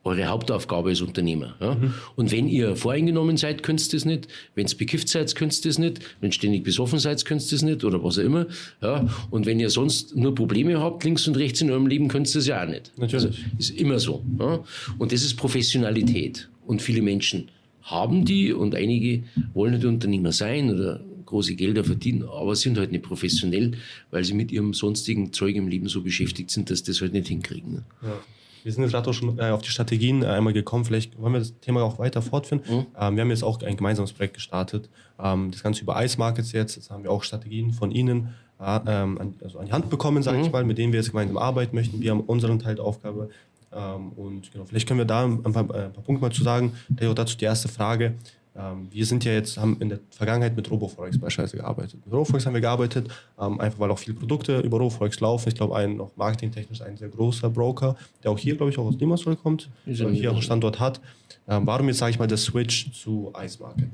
eure Hauptaufgabe als Unternehmer. Ja? Mhm. Und wenn ihr voreingenommen seid, könnt ihr das nicht. Wenn ihr bekifft seid, könnt ihr das nicht. Wenn ihr ständig besoffen seid, könnt ihr das nicht oder was auch immer. Ja? Und wenn ihr sonst nur Probleme habt, links und rechts in eurem Leben, könnt ihr das ja auch nicht. Natürlich. Also, ist immer so. Ja? Und das ist Professionalität. Und viele Menschen haben die und einige wollen nicht Unternehmer sein oder große Gelder verdienen, aber sind halt nicht professionell, weil sie mit ihrem sonstigen Zeug im Leben so beschäftigt sind, dass sie das halt nicht hinkriegen. Ne? Ja. Wir sind jetzt gerade auch schon äh, auf die Strategien äh, einmal gekommen. Vielleicht wollen wir das Thema auch weiter fortführen. Mhm. Ähm, wir haben jetzt auch ein gemeinsames Projekt gestartet. Ähm, das Ganze über Ice Markets jetzt. Jetzt haben wir auch Strategien von Ihnen äh, ähm, an, also an die Hand bekommen, sage mhm. ich mal, mit denen wir jetzt gemeinsam arbeiten möchten. Wir haben unseren Teil der Aufgabe. Ähm, und genau, vielleicht können wir da ein paar, ein paar Punkte mal zu sagen. Dazu die erste Frage. Ähm, wir sind ja jetzt, haben in der Vergangenheit mit RoboForex beispielsweise gearbeitet. Mit RoboForex haben wir gearbeitet, ähm, einfach weil auch viele Produkte über RoboForex laufen. Ich glaube, ein noch marketingtechnisch ein sehr großer Broker, der auch hier, glaube ich, auch aus Limassol kommt, der hier auch einen Standort hat. Ähm, warum jetzt, sage ich mal, der Switch zu Ice Market?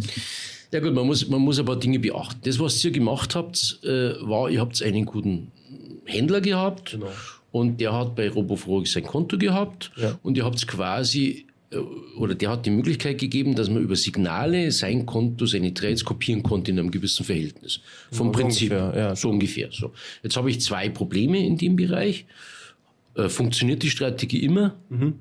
Ja gut, man muss, man muss ein paar Dinge beachten. Das, was ihr gemacht habt, äh, war, ihr habt einen guten Händler gehabt genau. und der hat bei RoboForex sein Konto gehabt ja. und ihr habt quasi äh, oder der hat die Möglichkeit gegeben, dass man über Signale sein Konto, seine Trades kopieren konnte in einem gewissen Verhältnis. Vom ja, Prinzip ungefähr, ja. so ungefähr. So. Jetzt habe ich zwei Probleme in dem Bereich. Äh, funktioniert die Strategie immer? Mhm.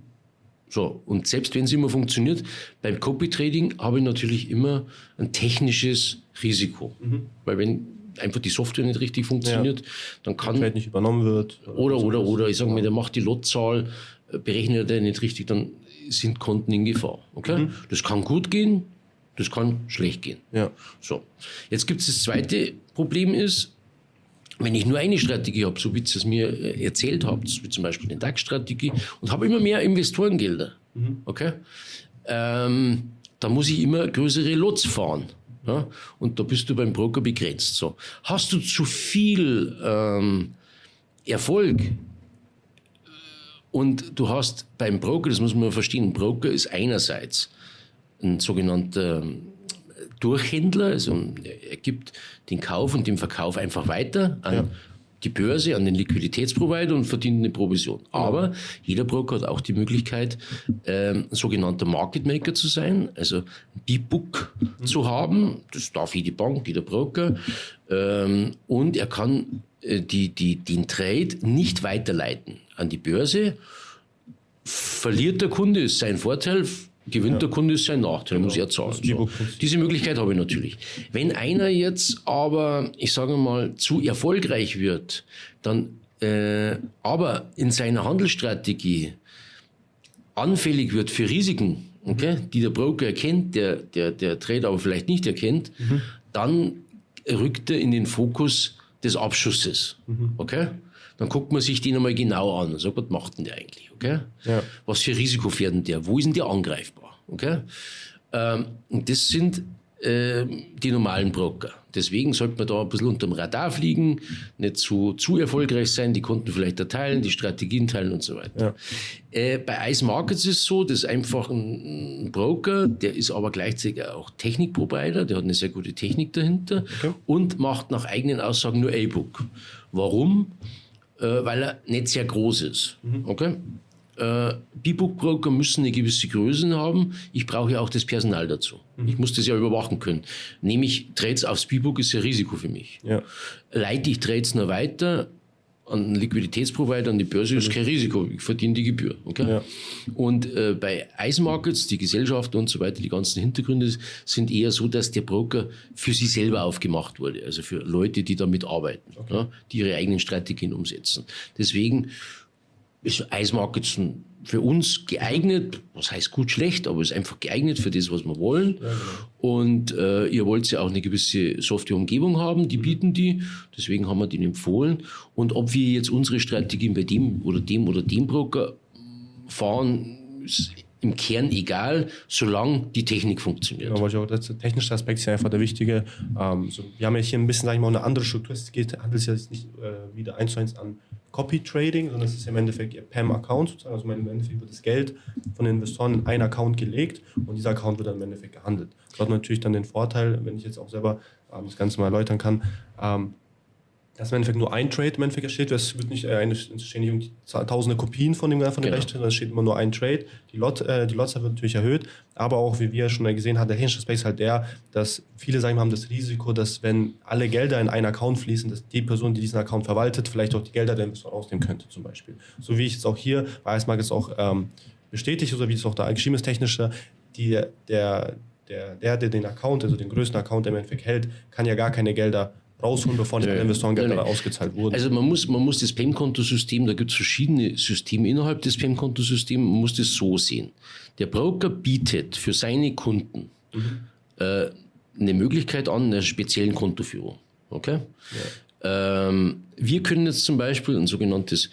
So, und selbst wenn sie immer funktioniert, beim Copy Trading habe ich natürlich immer ein technisches Risiko. Mhm. Weil wenn einfach die Software nicht richtig funktioniert, ja. dann kann. Vielleicht nicht übernommen wird. Oder, oder, oder, oder ich sage mal, der macht die Lotzahl, äh, berechnet er nicht richtig, dann sind Konten in Gefahr. Okay? Mhm. Das kann gut gehen, das kann schlecht gehen. Ja. So. Jetzt gibt es das zweite Problem ist, wenn ich nur eine Strategie habe, so wie ihr es mir äh, erzählt habt, wie zum Beispiel eine DAX-Strategie, und habe immer mehr Investorengelder, mhm. okay, ähm, da muss ich immer größere Lots fahren. Ja? Und da bist du beim Broker begrenzt. So. Hast du zu viel ähm, Erfolg und du hast beim Broker, das muss man verstehen, ein Broker ist einerseits ein sogenannter ähm, Durchhändler, also er gibt den Kauf und den Verkauf einfach weiter an ja. die Börse, an den Liquiditätsprovider und verdient eine Provision. Aber jeder Broker hat auch die Möglichkeit, ähm, ein sogenannter Market Maker zu sein, also ein B-Book mhm. zu haben. Das darf jede Bank, jeder Broker. Ähm, und er kann die, die, den Trade nicht weiterleiten an die Börse. Verliert der Kunde, ist sein Vorteil. Gewinnt ja. der Kunde, ist sein Nachteil, genau. muss er zahlen. So. Diese Möglichkeit habe ich natürlich. Wenn einer jetzt aber, ich sage mal, zu erfolgreich wird, dann äh, aber in seiner Handelsstrategie anfällig wird für Risiken, okay, die der Broker erkennt, der, der, der Trader aber vielleicht nicht erkennt, mhm. dann rückt er in den Fokus des Abschusses. Mhm. Okay? Dann guckt man sich den einmal genau an und sagt, was macht denn der eigentlich? Okay? Ja. Was für Risiko fährt denn der? Wo ist denn der angreifbar? Okay? Ähm, und das sind äh, die normalen Broker. Deswegen sollte man da ein bisschen unterm Radar fliegen, nicht zu, zu erfolgreich sein, die Kunden vielleicht erteilen, die Strategien teilen und so weiter. Ja. Äh, bei Ice Markets ist es so, das ist einfach ein, ein Broker, der ist aber gleichzeitig auch Technikprovider, der hat eine sehr gute Technik dahinter okay. und macht nach eigenen Aussagen nur A-Book. Warum? Äh, weil er nicht sehr groß ist. Mhm. Okay? Äh, B-Book-Broker müssen eine gewisse Größe haben. Ich brauche ja auch das Personal dazu. Mhm. Ich muss das ja überwachen können. Nehme ich Trades aufs B-Book, ist ja Risiko für mich. Ja. Leite ich Trades nur weiter, an einen Liquiditätsprovider, an die Börse ist kein Risiko. Ich verdiene die Gebühr. Okay? Ja. Und äh, bei Ice Markets, die Gesellschaft und so weiter, die ganzen Hintergründe sind eher so, dass der Broker für sich selber aufgemacht wurde. Also für Leute, die damit arbeiten, okay. ja, die ihre eigenen Strategien umsetzen. Deswegen ist Ice Markets ein für uns geeignet, was heißt gut, schlecht, aber es ist einfach geeignet für das, was wir wollen. Ja, genau. Und äh, ihr wollt ja auch eine gewisse Softwareumgebung haben, die mhm. bieten die. Deswegen haben wir den empfohlen. Und ob wir jetzt unsere Strategien bei dem oder dem oder dem Broker fahren, ist im Kern egal, solange die Technik funktioniert. Ja, der technische Aspekt ist einfach der wichtige. Ähm, so, wir haben ja hier ein bisschen, sag ich mal, eine andere Struktur. Es geht, handelt sich jetzt nicht äh, wieder eins zu eins an Copy Trading, sondern es ist im Endeffekt ihr PAM-Account sozusagen. Also im Endeffekt wird das Geld von den Investoren in einen Account gelegt und dieser Account wird dann im Endeffekt gehandelt. Das hat natürlich dann den Vorteil, wenn ich jetzt auch selber ähm, das Ganze mal erläutern kann, ähm, dass im Endeffekt nur ein Trade im Endeffekt entsteht. Es wird nicht, äh, es stehen nicht tausende Kopien von dem, von dem genau. Recht, sondern es steht immer nur ein Trade. Die, Lot, äh, die Lotzahl wird natürlich erhöht, aber auch, wie wir schon gesehen haben, der technische Space halt der, dass viele sagen, haben das Risiko, dass wenn alle Gelder in einen Account fließen, dass die Person, die diesen Account verwaltet, vielleicht auch die Gelder der Investor rausnehmen könnte zum Beispiel. So wie ich es auch hier bei Eismark jetzt auch ähm, bestätigt, oder wie es auch da geschrieben ist, technischer, die, der, der, der, der den Account, also den größten Account im Endeffekt hält, kann ja gar keine Gelder rausholen, bevor die ja, Investorengelder ja, ausgezahlt wurden. Also man muss, man muss das PEM-Kontosystem, da gibt es verschiedene Systeme innerhalb des PEM-Kontosystems, man muss das so sehen. Der Broker bietet für seine Kunden mhm. äh, eine Möglichkeit an einer speziellen Kontoführung. Okay? Ja. Ähm, wir können jetzt zum Beispiel ein sogenanntes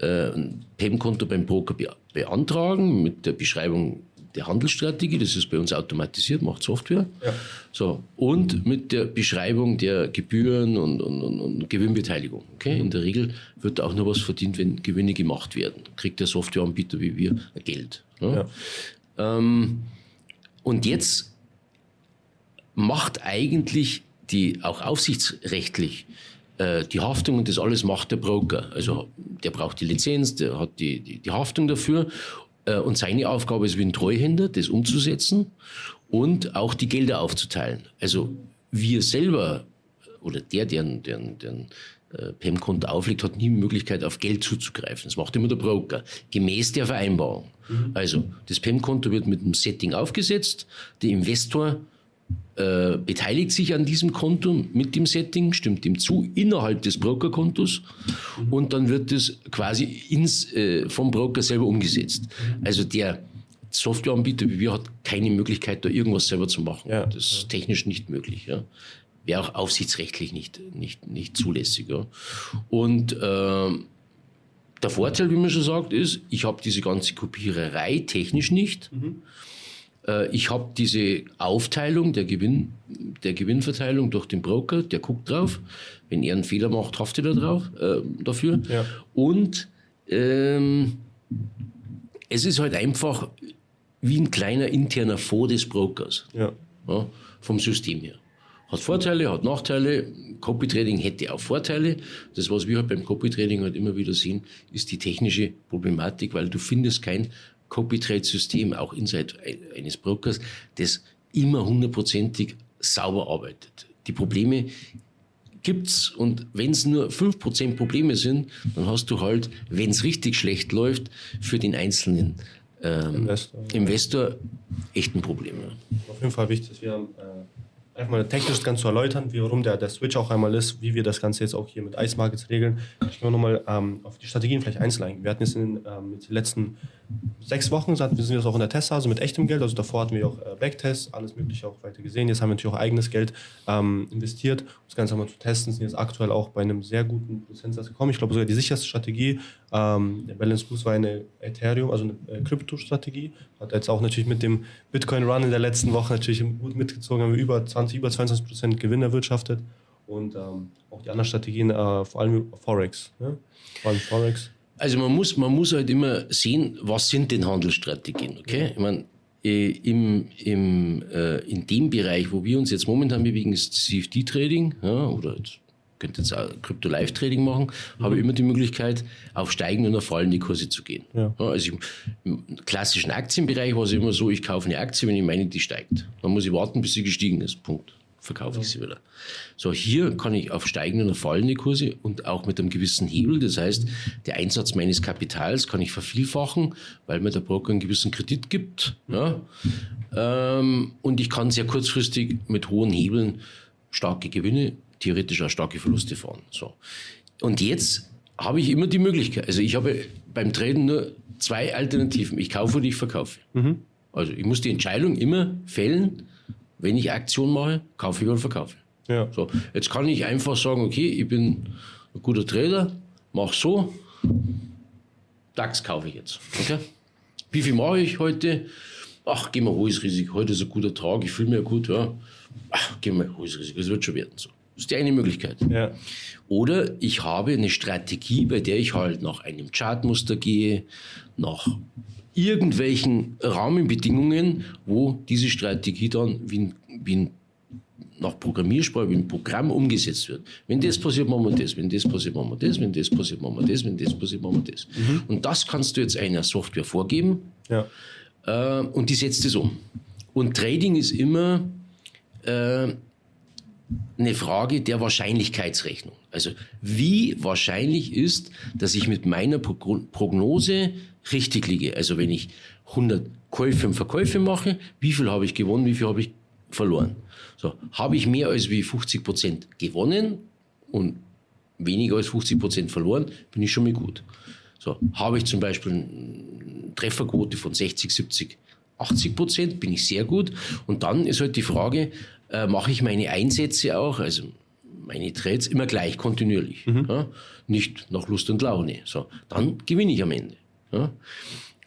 äh, PEM-Konto beim Broker be beantragen mit der Beschreibung der Handelsstrategie, das ist bei uns automatisiert, macht Software. Ja. So, und mit der Beschreibung der Gebühren und, und, und, und Gewinnbeteiligung. Okay? In der Regel wird auch nur was verdient, wenn Gewinne gemacht werden. Kriegt der Softwareanbieter wie wir Geld. Ne? Ja. Ähm, und jetzt macht eigentlich die auch aufsichtsrechtlich äh, die Haftung und das alles macht der Broker. Also der braucht die Lizenz, der hat die, die, die Haftung dafür und seine Aufgabe ist wie ein Treuhänder, das umzusetzen und auch die Gelder aufzuteilen. Also wir selber oder der, der, der, der äh, PEM-Konto auflegt, hat nie die Möglichkeit, auf Geld zuzugreifen. Das macht immer der Broker, gemäß der Vereinbarung. Mhm. Also das PEM-Konto wird mit einem Setting aufgesetzt, der Investor äh, beteiligt sich an diesem Konto mit dem Setting, stimmt ihm zu, innerhalb des Brokerkontos und dann wird es quasi ins, äh, vom Broker selber umgesetzt. Also der Softwareanbieter wie wir hat keine Möglichkeit, da irgendwas selber zu machen. Ja. Das ist technisch nicht möglich. Ja. Wäre auch aufsichtsrechtlich nicht, nicht, nicht zulässig. Ja. Und äh, der Vorteil, wie man schon sagt, ist, ich habe diese ganze Kopiererei technisch nicht. Mhm. Äh, ich habe diese Aufteilung der, Gewinn, der Gewinnverteilung durch den Broker, der guckt drauf. Wenn er einen Fehler macht, haftet er drauf, äh, dafür. Ja. Und ähm, es ist halt einfach wie ein kleiner interner Fonds des Brokers. Ja. Ja, vom System her. Hat Vorteile, hat Nachteile. Copy Trading hätte auch Vorteile. Das, was wir halt beim Copy Trading halt immer wieder sehen, ist die technische Problematik, weil du findest kein Copy-Trade-System auch inside eines Brokers, das immer hundertprozentig sauber arbeitet. Die Probleme gibt's und wenn es nur 5% Probleme sind, dann hast du halt, wenn es richtig schlecht läuft, für den einzelnen ähm, Investor, Investor echt ein Problem. Auf jeden Fall wichtig, dass wir äh, einfach mal technisch das Ganze zu erläutern, wie, warum der, der Switch auch einmal ist, wie wir das Ganze jetzt auch hier mit Ice Markets regeln. Ich will nochmal ähm, auf die Strategien vielleicht einzeln eingehen. Wir hatten jetzt in ähm, den letzten sechs Wochen, wir sind jetzt auch in der Testphase mit echtem Geld, also davor hatten wir auch äh, Backtests, alles mögliche auch weiter gesehen. Jetzt haben wir natürlich auch eigenes Geld ähm, investiert, um das Ganze einmal zu testen, sind jetzt aktuell auch bei einem sehr guten Prozentsatz gekommen. Ich glaube sogar die sicherste Strategie, ähm, der Balance Boost war eine Ethereum, also eine äh, Krypto-Strategie, hat jetzt auch natürlich mit dem Bitcoin-Run in der letzten Woche natürlich gut mitgezogen, haben wir über 20, über 22 Prozent Gewinn erwirtschaftet und ähm, auch die anderen Strategien, äh, vor allem Forex. Ne? Vor allem Forex. Also man muss, man muss halt immer sehen, was sind denn Handelsstrategien, okay? Ich meine, äh, im, im, äh, in dem Bereich, wo wir uns jetzt momentan bewegen, ist CFD-Trading ja, oder könnte jetzt auch Krypto-Live-Trading machen, mhm. habe ich immer die Möglichkeit, auf steigende und auf fallende Kurse zu gehen. Ja. also im, im, klassischen Aktienbereich war es immer so, ich kaufe eine Aktie, wenn ich meine, die steigt. Dann muss ich warten, bis sie gestiegen ist. Punkt verkaufe ich sie wieder. So, hier kann ich auf steigende oder fallende Kurse und auch mit einem gewissen Hebel, das heißt, der Einsatz meines Kapitals kann ich vervielfachen, weil mir der Broker einen gewissen Kredit gibt. Ja? Ähm, und ich kann sehr kurzfristig mit hohen Hebeln starke Gewinne, theoretisch auch starke Verluste fahren. So. Und jetzt habe ich immer die Möglichkeit, also ich habe beim Traden nur zwei Alternativen. Ich kaufe oder ich verkaufe. Mhm. Also ich muss die Entscheidung immer fällen, wenn ich Aktion mache, kaufe ich oder verkaufe. Ja. So, jetzt kann ich einfach sagen, okay, ich bin ein guter Trader, mache so, DAX kaufe ich jetzt. Okay? Wie viel mache ich heute? Ach, gehen wir hohes Risiko. Heute ist ein guter Tag, ich fühle mich gut. Ja. Ach, gehen wir hohes Risiko, es wird schon werden. So. Das ist die eine Möglichkeit. Ja. Oder ich habe eine Strategie, bei der ich halt nach einem Chartmuster gehe, nach irgendwelchen Rahmenbedingungen, wo diese Strategie dann wie ein, wie ein nach Programmiersprache, wie ein Programm umgesetzt wird. Wenn das passiert, machen wir das. Wenn das passiert, machen wir das. Wenn das passiert, machen wir das. Wenn das passiert, machen wir das. Mhm. Und das kannst du jetzt einer Software vorgeben ja. äh, und die setzt es um. Und Trading ist immer äh, eine Frage der Wahrscheinlichkeitsrechnung. Also wie wahrscheinlich ist, dass ich mit meiner Prognose richtig liege. Also wenn ich 100 Käufe und Verkäufe mache, wie viel habe ich gewonnen, wie viel habe ich verloren. So, habe ich mehr als wie 50 Prozent gewonnen und weniger als 50 Prozent verloren, bin ich schon mal gut. So, habe ich zum Beispiel eine Trefferquote von 60, 70, 80 Prozent, bin ich sehr gut. Und dann ist halt die Frage, äh, mache ich meine Einsätze auch, also meine Trades immer gleich kontinuierlich, mhm. ja? nicht nach Lust und Laune. So, dann gewinne ich am Ende. Ja?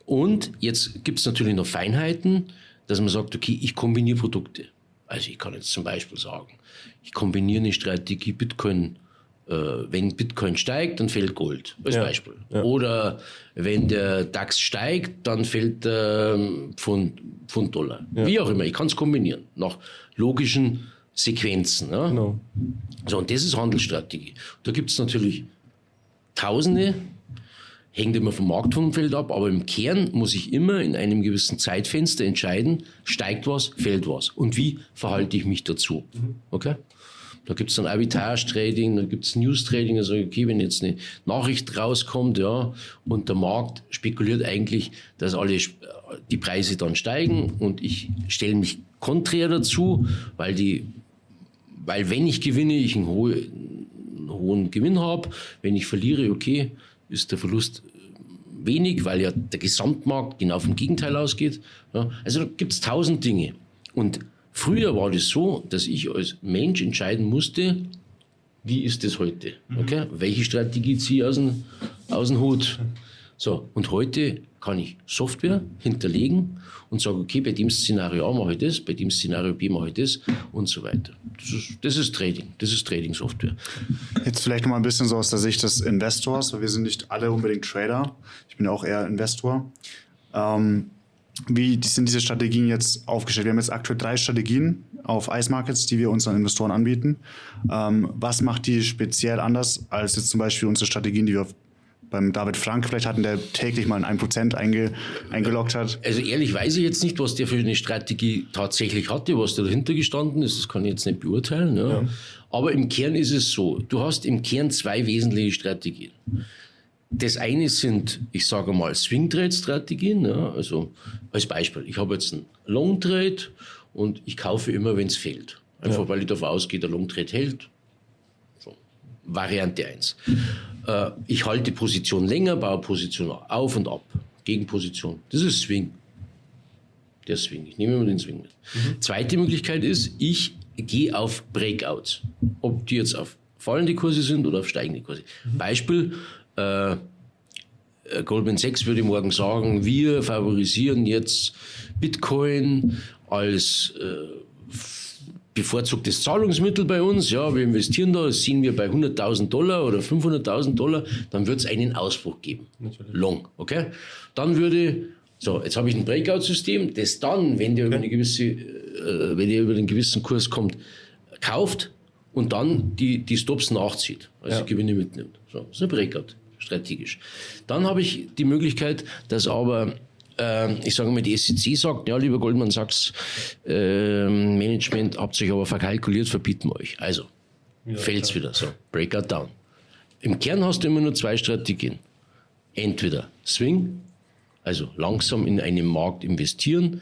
Und jetzt gibt es natürlich noch Feinheiten, dass man sagt, okay, ich kombiniere Produkte. Also ich kann jetzt zum Beispiel sagen, ich kombiniere eine Strategie Bitcoin. Äh, wenn Bitcoin steigt, dann fällt Gold, als ja, Beispiel. Ja. Oder wenn der DAX steigt, dann fällt äh, Pfund, Pfund Dollar. Ja. Wie auch immer, ich kann es kombinieren nach logischen Sequenzen. Genau. So, und das ist Handelsstrategie. Da gibt es natürlich Tausende hängt immer vom Marktumfeld ab, aber im Kern muss ich immer in einem gewissen Zeitfenster entscheiden, steigt was, fällt was und wie verhalte ich mich dazu. Okay? Da gibt es dann Arbitrage Trading, da gibt es News Trading, also okay, wenn jetzt eine Nachricht rauskommt, ja, und der Markt spekuliert eigentlich, dass alle die Preise dann steigen und ich stelle mich konträr dazu, weil die, weil wenn ich gewinne, ich einen, hohe, einen hohen Gewinn habe, wenn ich verliere, okay, ist der Verlust wenig, weil ja der Gesamtmarkt genau vom Gegenteil ausgeht. Ja, also da gibt es tausend Dinge. Und früher war das so, dass ich als Mensch entscheiden musste, wie ist das heute? Mhm. Okay? Welche Strategie ziehe ich aus dem, aus dem Hut? So, und heute kann ich Software hinterlegen und sage, okay, bei dem Szenario A mache ich das, bei dem Szenario B mache ich das und so weiter. Das ist, das ist Trading, das ist Trading-Software. Jetzt vielleicht noch mal ein bisschen so aus der Sicht des Investors, weil wir sind nicht alle unbedingt Trader. Ich bin auch eher Investor. Ähm, wie sind diese Strategien jetzt aufgestellt? Wir haben jetzt aktuell drei Strategien auf Ice Markets, die wir unseren Investoren anbieten. Ähm, was macht die speziell anders als jetzt zum Beispiel unsere Strategien, die wir beim David Frank vielleicht hatten, der täglich mal ein 1% einge, eingeloggt hat. Also ehrlich weiß ich jetzt nicht, was der für eine Strategie tatsächlich hatte, was da dahinter gestanden ist, das kann ich jetzt nicht beurteilen. Ja. Ja. Aber im Kern ist es so, du hast im Kern zwei wesentliche Strategien. Das eine sind, ich sage mal, Swing-Trade-Strategien. Ja. Also als Beispiel, ich habe jetzt einen Long-Trade und ich kaufe immer, wenn es fällt. Einfach weil ich davon ausgehe, der Long-Trade hält. So. Variante 1. Äh, ich halte Position länger, baue Position auf und ab. Gegenposition. Das ist Swing. Der Swing. Ich nehme immer den Swing mit. Mhm. Zweite Möglichkeit ist, ich gehe auf Breakouts. Ob die jetzt auf fallende Kurse sind oder auf steigende Kurse. Mhm. Beispiel, äh, äh Goldman Sachs würde morgen sagen, wir favorisieren jetzt Bitcoin als äh, bevorzugtes Zahlungsmittel bei uns. Ja, wir investieren da, das sehen wir bei 100.000 Dollar oder 500.000 Dollar, dann wird es einen Ausbruch geben. Natürlich. Long, okay? Dann würde, so, jetzt habe ich ein Breakout-System, das dann, wenn der, über eine gewisse, äh, wenn der über einen gewissen Kurs kommt, kauft und dann die, die Stops nachzieht, also Ja. Gewinne mitnimmt. So, das ist ein Breakout, strategisch. Dann habe ich die Möglichkeit, dass aber äh, ich sage mal, die SEC sagt, ja, lieber Goldman Sachs äh, Management, habt euch aber verkalkuliert, verbieten wir euch. Also, fällt's wieder so, Breakout down. Im Kern hast du immer nur zwei Strategien. Entweder Swing, also langsam in einen Markt investieren,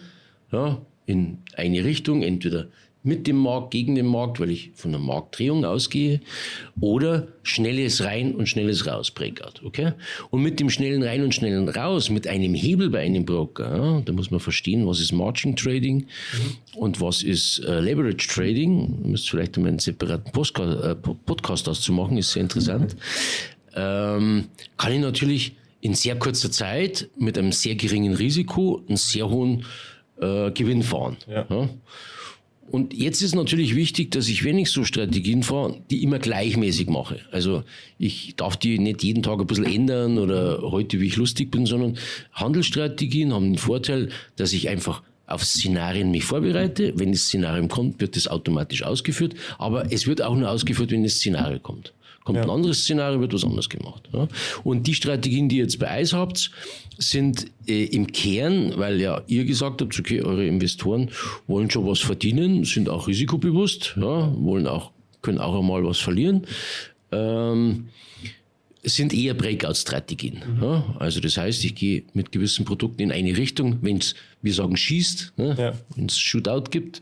ja, in eine Richtung, entweder mit dem Markt, gegen den Markt, weil ich von der Marktdrehung ausgehe, oder schnelles rein und schnelles raus, Breakout, okay? Und mit dem schnellen rein und schnellen raus, mit einem Hebel bei einem Broker, ja, da muss man verstehen, was ist Margin Trading und was ist äh, Leverage Trading. Du müsst vielleicht einmal einen separaten Postka äh, Po- Podcast dazu machen, ist sehr interessant. Ähm, kann ich natürlich in sehr kurzer Zeit mit einem sehr geringen Risiko einen sehr hohen äh, Gewinn fahren. Ja. Und jetzt ist natürlich wichtig, dass ich, wenn ich so Strategien fahre, die immer gleichmäßig mache. Also ich darf die nicht jeden Tag ein bisschen ändern oder heute, wie ich lustig bin, sondern Handelsstrategien haben den Vorteil, dass ich einfach auf Szenarien mich vorbereite. Wenn das Szenario kommt, wird das automatisch ausgeführt. Aber es wird auch nur ausgeführt, wenn das Szenario kommt. Kommt ein anderes Szenario, wird was anderes gemacht. Ja. Und die Strategien, die ihr jetzt bei Eis habt, sind äh, im Kern, weil ja ihr gesagt habt, okay, eure Investoren wollen schon was verdienen, sind auch risikobewusst, ja, wollen auch, können auch einmal was verlieren. Ähm, sind eher Breakout-Strategien. Ja? Also das heißt, ich gehe mit gewissen Produkten in eine Richtung, wenn es, wir sagen, schießt, ne? Ja. wenn es Shootout gibt.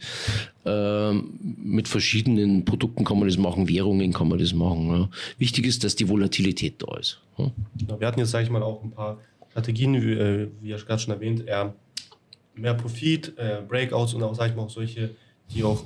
Ähm, mit verschiedenen Produkten kann man das machen, Währungen kann man das machen. Ja? Wichtig ist, dass die Volatilität da ist. Genau, Wir hatten jetzt, sage ich mal, auch ein paar Strategien, wie, äh, wie ja gerade schon erwähnt, eher mehr Profit, äh, Breakouts und auch, sage ich mal, auch solche, die auch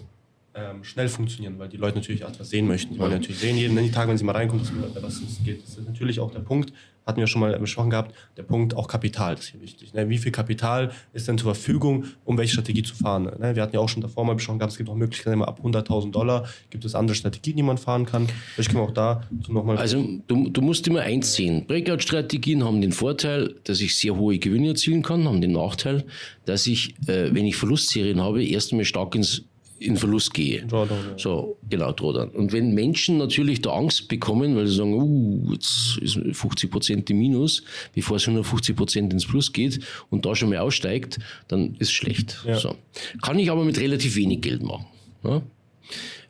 ähm, schnell funktionieren, weil die Leute natürlich etwas sehen möchten. Die wollen natürlich sehen, jeden, jeden Tag, wenn sie mal reinkommen, dass, was es geht. Das ist natürlich auch der Punkt, hatten wir schon mal besprochen gehabt, der Punkt auch Kapital ist hier wichtig. Ne? Wie viel Kapital ist denn zur Verfügung, um welche Strategie zu fahren? Ne? Wir hatten ja auch schon davor mal besprochen gehabt, es gibt auch Möglichkeiten, ab 100.000 Dollar gibt es andere Strategien, die man fahren kann. Vielleicht können wir auch da nochmal... Also du, du musst immer eins sehen. Breakout-Strategien haben den Vorteil, dass ich sehr hohe Gewinne erzielen kann, haben den Nachteil, dass ich, äh, wenn ich Verlustserien habe, erst einmal stark ins in Verlust gehe. Drawdown, ja. So, genau, Drawdown. Und wenn Menschen natürlich da Angst bekommen, weil sie sagen, uh, jetzt ist 50 Prozent im Minus, bevor es 150 Prozent ins Plus geht und da schon mal aussteigt, dann ist schlecht. Ja. So. Kann ich aber mit relativ wenig Geld machen. Ja?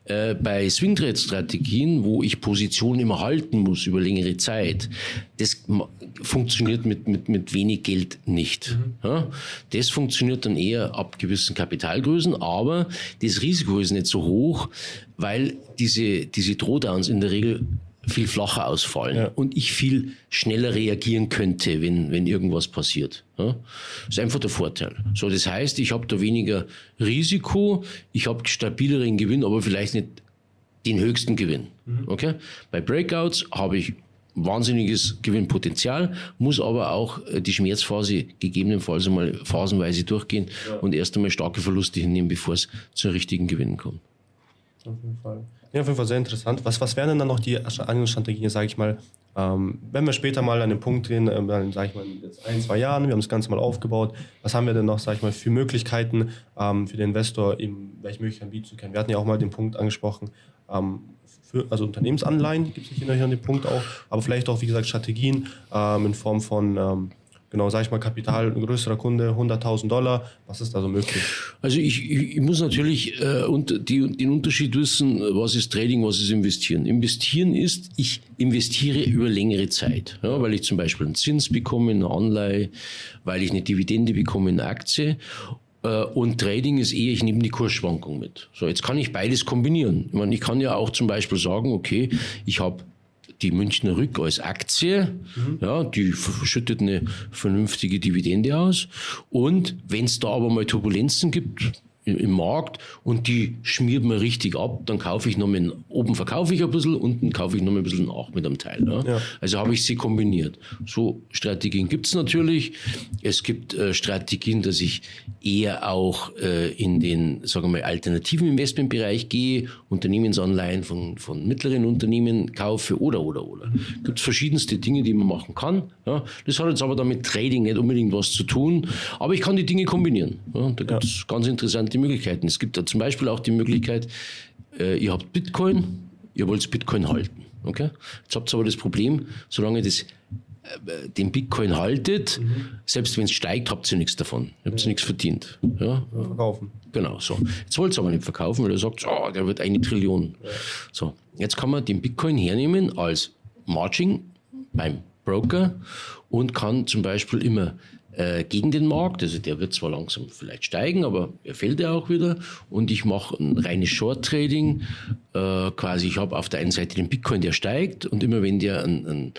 Äh, bei Swing-Trade-Strategien, wo ich Positionen immer halten muss über längere Zeit, das funktioniert mit, mit, mit wenig Geld nicht. Ja? Das funktioniert dann eher ab gewissen Kapitalgrößen, aber das Risiko ist nicht so hoch, weil diese, diese Drawdowns in der Regel viel flacher ausfallen Ja. und ich viel schneller reagieren könnte, wenn, wenn irgendwas passiert. Ja? Das ist einfach der Vorteil. So, das heißt, ich habe da weniger Risiko, ich habe stabileren Gewinn, aber vielleicht nicht den höchsten Gewinn. Okay? Bei Breakouts habe ich wahnsinniges Gewinnpotenzial, muss aber auch äh, die Schmerzphase gegebenenfalls einmal phasenweise durchgehen und erst einmal starke Verluste hinnehmen, bevor es zu richtigen Gewinnen kommt. Auf jeden Fall. Ja, auf jeden Fall sehr interessant. Was, was wären denn dann noch die anderen Strategien, sage ich mal, ähm, wenn wir später mal an den Punkt gehen, ähm, dann sage ich mal in ein, zwei Jahren, wir haben das Ganze mal aufgebaut, was haben wir denn noch, sage ich mal, für Möglichkeiten ähm, für den Investor, eben welche Möglichkeiten bieten zu können? Wir hatten ja auch mal den Punkt angesprochen, ähm, für, also Unternehmensanleihen gibt es hier noch den Punkt auch, aber vielleicht auch, wie gesagt, Strategien ähm, in Form von, ähm, genau, sage ich mal, Kapital, ein größerer Kunde, 100.000 Dollar, was ist da so möglich? Also ich, ich, muss natürlich äh, und die, den Unterschied wissen, was ist Trading, was ist Investieren. Investieren ist, ich investiere über längere Zeit, ja, weil ich zum Beispiel einen Zins bekomme, eine Anleihe, weil ich eine Dividende bekomme, eine Aktie. Äh, Und Trading ist eher, ich nehme die Kursschwankung mit. So, jetzt kann ich beides kombinieren. Ich, meine, ich kann ja auch zum Beispiel sagen, okay, ich habe die Münchner Rück als Aktie, ja, die schüttet eine vernünftige Dividende aus. Und wenn es da aber mal Turbulenzen gibt im Markt und die schmiert mir richtig ab, dann kaufe ich noch mal, oben verkaufe ich ein bisschen, unten kaufe ich noch mal ein bisschen nach mit einem Teil. Ja. Ja. Also habe ich sie kombiniert. So Strategien gibt es natürlich. Es gibt äh, Strategien, dass ich eher auch äh, in den, sagen wir mal, alternativen Investmentbereich gehe, Unternehmensanleihen von, von mittleren Unternehmen kaufe oder, oder, oder. Gibt verschiedenste Dinge, die man machen kann. Ja. Das hat jetzt aber damit Trading nicht unbedingt was zu tun, aber ich kann die Dinge kombinieren. Da gibt es ganz interessante Möglichkeiten. Es gibt da zum Beispiel auch die Möglichkeit, äh, ihr habt Bitcoin ihr wollt Bitcoin halten. Okay? Jetzt habt ihr aber das Problem, solange das äh, den Bitcoin haltet, mhm. selbst wenn es steigt, habt ihr nichts davon. Ihr habt ja. nichts verdient. Ja? Verkaufen. Genau, so. Jetzt wollt ihr aber nicht verkaufen, weil ihr sagt, oh, der wird eine Trillion. Ja. So, jetzt kann man den Bitcoin hernehmen als Margin beim Broker und kann zum Beispiel immer äh, gegen den Markt. Also der wird zwar langsam vielleicht steigen, aber er fällt ja auch wieder. Und ich mache ein reines Short Trading. Äh, quasi, ich habe auf der einen Seite den Bitcoin, der steigt und immer wenn der ein, ein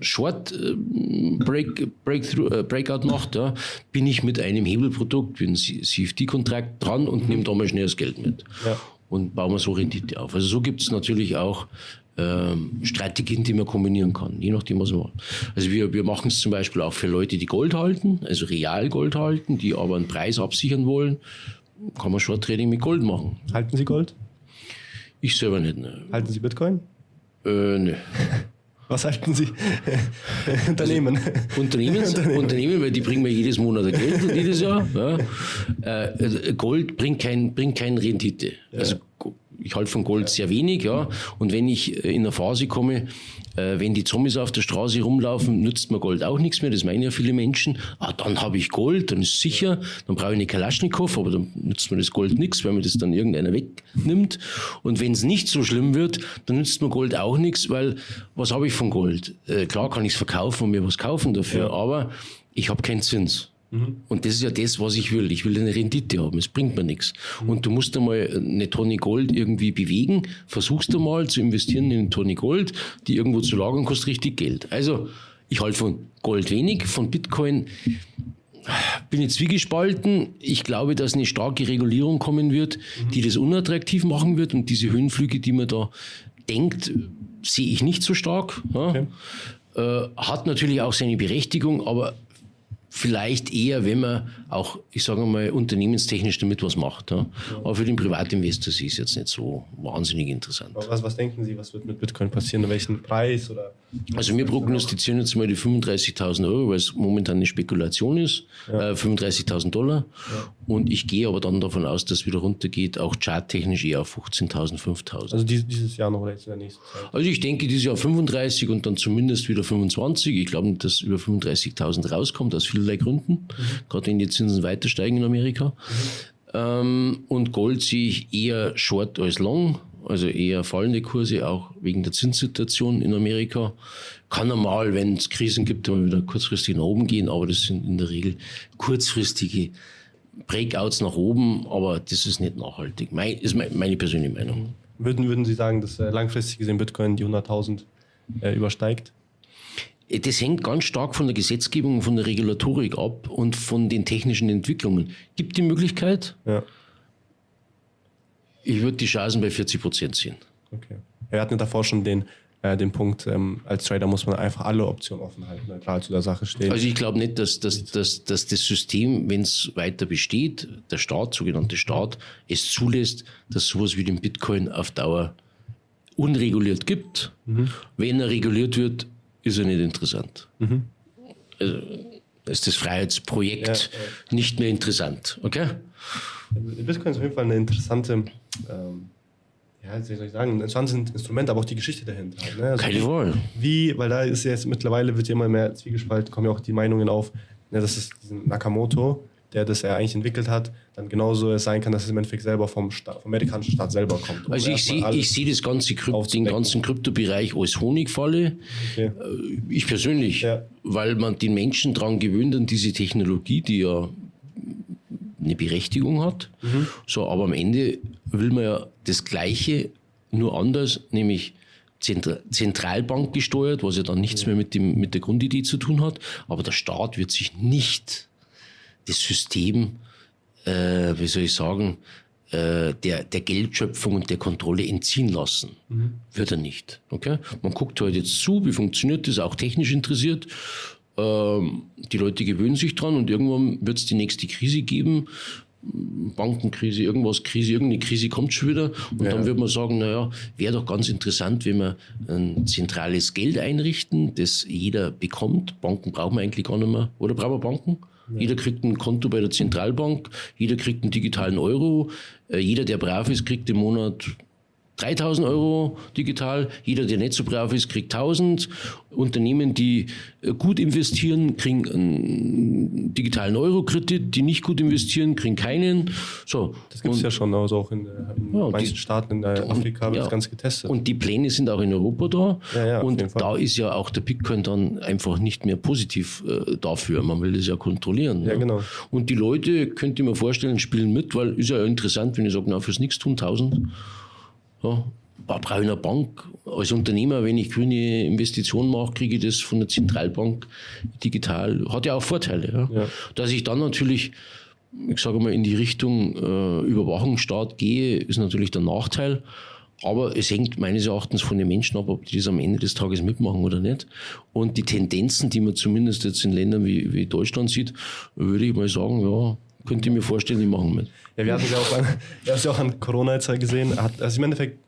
Short äh, Break, Breakthrough, äh, Breakout macht, ja, bin ich mit einem Hebelprodukt, wie ein CFD-Kontrakt dran und nehme da mal schnell das Geld mit. Ja. Und bauen wir so Rendite auf. Also so gibt es natürlich auch ähm, Strategien, die man kombinieren kann, je nachdem, was man macht. Also wir, wir machen es zum Beispiel auch für Leute, die Gold halten, also real Gold halten, die aber einen Preis absichern wollen, kann man Short Trading mit Gold machen. Halten Sie Gold? Ich selber nicht. Ne. Halten Sie Bitcoin? Äh, ne. *laughs* Was halten Sie? *laughs* Unternehmen. Also, Unternehmens, Unternehmen. weil die bringen mir jedes Monat Geld jedes Jahr. Ja. Äh, Gold bringt kein, bringt kein Rendite. Ja. Also ich halte von Gold sehr wenig, ja. Und wenn ich äh, in eine Phase komme, äh, wenn die Zombies auf der Straße rumlaufen, nützt mir Gold auch nichts mehr. Das meinen ja viele Menschen. Ah, dann habe ich Gold, dann ist sicher. Dann brauche ich eine Kalaschnikow, aber dann nützt mir das Gold nichts, weil mir das dann irgendeiner wegnimmt. Und wenn es nicht so schlimm wird, dann nützt mir Gold auch nichts, weil was habe ich von Gold? Äh, klar kann ich es verkaufen und mir was kaufen dafür, ja. aber ich habe keinen Zins. Mhm. Und das ist ja das, was ich will. Ich will eine Rendite haben. Es bringt mir nichts. Mhm. Und du musst einmal eine Tonne Gold irgendwie bewegen. Versuchst du mal zu investieren in eine Tonne Gold, die irgendwo zu lagern, kostet richtig Geld. Also, ich halte von Gold wenig, von Bitcoin bin ich zwiegespalten. Ich glaube, dass eine starke Regulierung kommen wird, mhm. die das unattraktiv machen wird. Und diese Höhenflüge, die man da denkt, sehe ich nicht so stark. Ja. Okay. Äh, hat natürlich auch seine Berechtigung, aber vielleicht eher, wenn man auch, ich sage mal, unternehmenstechnisch damit was macht. Ja. Aber für den Privatinvestor ist es jetzt nicht so wahnsinnig interessant. Was, was denken Sie, was wird mit Bitcoin passieren? Welchen Preis? Oder also wir prognostizieren jetzt mal die 35.000 Euro, weil es momentan eine Spekulation ist, ja. äh, 35.000 Dollar. Ja. Und ich gehe aber dann davon aus, dass es wieder runtergeht, auch charttechnisch eher auf 15.000, 5.000. Also dieses Jahr noch oder jetzt in der nächsten Zeit? Also ich denke dieses Jahr 35 und dann zumindest wieder 25. Ich glaube nicht, dass über 35.000 rauskommt, aus vielerlei Gründen. Mhm. Gerade wenn die Zinsen weiter steigen in Amerika. Mhm. Ähm, und Gold sehe ich eher short als long also eher fallende Kurse, auch wegen der Zinssituation in Amerika. Kann normal, wenn es Krisen gibt, immer wieder kurzfristig nach oben gehen, aber das sind in der Regel kurzfristige Breakouts nach oben, aber das ist nicht nachhaltig. Mein, ist meine persönliche Meinung. Würden, würden Sie sagen, dass äh, langfristig gesehen Bitcoin die 100.000 äh, übersteigt? Das hängt ganz stark von der Gesetzgebung, von der Regulatorik ab und von den technischen Entwicklungen. Gibt die Möglichkeit? Ja. Ich würde die Chancen bei 40 Prozent sehen. Okay. Wir hatten davor schon den, äh, den Punkt, ähm, als Trader muss man einfach alle Optionen offen halten, neutral zu der Sache stehen. Also ich glaube nicht, dass, dass, dass, dass das System, wenn es weiter besteht, der Staat, sogenannte Staat, es zulässt, dass sowas wie den Bitcoin auf Dauer unreguliert gibt. Mhm. Wenn er reguliert wird, ist er nicht interessant. Mhm. Also ist das Freiheitsprojekt ja, ja. nicht mehr interessant. Okay? Bitcoin ist auf jeden Fall eine interessante, ähm, ja, wie soll ich sagen, ein interessantes Instrument, aber auch die Geschichte dahinter. Ne? Also Keine Wahl. Wie, weil da ist jetzt mittlerweile wird ja immer mehr zwiegespalten, kommen ja auch die Meinungen auf, ne, dass es diesen Nakamoto, der das ja eigentlich entwickelt hat, dann genauso es sein kann, dass es im Endeffekt selber vom, Staat, vom amerikanischen Staat selber kommt. Also ich sehe seh das ganze Krypt, den ganzen Kryptobereich als Honigfalle. Okay. Äh, ich persönlich, ja. weil man den Menschen daran gewöhnt an diese Technologie, die ja eine Berechtigung hat. Mhm. So, aber am Ende will man ja das Gleiche, nur anders, nämlich Zentralbank gesteuert, was ja dann nichts mehr mit, dem, mit der Grundidee zu tun hat. Aber der Staat wird sich nicht das System, äh, wie soll ich sagen, äh, der, der Geldschöpfung und der Kontrolle entziehen lassen. Mhm. Wird er nicht. Okay? Man guckt halt jetzt zu, wie funktioniert das, auch technisch interessiert. Ähm, die Leute gewöhnen sich dran und irgendwann wird es die nächste Krise geben. Bankenkrise, irgendwas, Krise, irgendeine Krise kommt schon wieder. Und ja. dann wird man sagen, naja, wäre doch ganz interessant, wenn wir ein zentrales Geld einrichten, das jeder bekommt. Banken brauchen wir eigentlich gar nicht mehr. Oder brauchen wir Banken? Ja. Jeder kriegt ein Konto bei der Zentralbank, jeder kriegt einen digitalen Euro, äh, jeder, der brav ist, kriegt im Monat 3000 Euro digital. Jeder, der nicht so brav ist, kriegt 1000. Unternehmen, die äh, gut investieren, kriegen einen digitalen Euro-Kredit. Die nicht gut investieren, kriegen keinen. So. Das gibt es ja schon, also auch in, in ja, manchen die, Staaten in der Afrika wird ja, das ganz getestet. Und die Pläne sind auch in Europa da. Ja, ja, und da ist ja auch der Bitcoin dann einfach nicht mehr positiv äh, dafür. Man will das ja kontrollieren. Ja, genau. Und die Leute, könnte ich mir vorstellen, spielen mit, weil ist ja interessant, wenn ich sage, na, fürs Nichtstun 1000. Ja, brauche ich eine Bank. Als Unternehmer, wenn ich grüne Investitionen mache, kriege ich das von der Zentralbank digital. Hat ja auch Vorteile. Ja. ja. Dass ich dann natürlich, ich sage mal, in die Richtung äh, Überwachungsstaat gehe, ist natürlich der Nachteil. Aber es hängt meines Erachtens von den Menschen ab, ob die das am Ende des Tages mitmachen oder nicht. Und die Tendenzen, die man zumindest jetzt in Ländern wie, wie Deutschland sieht, würde ich mal sagen, ja, könnte ich mir vorstellen, die machen mit. Ja, wir hatten ja auch an, wir haben ja auch an Corona jetzt halt gesehen, hat, also im Endeffekt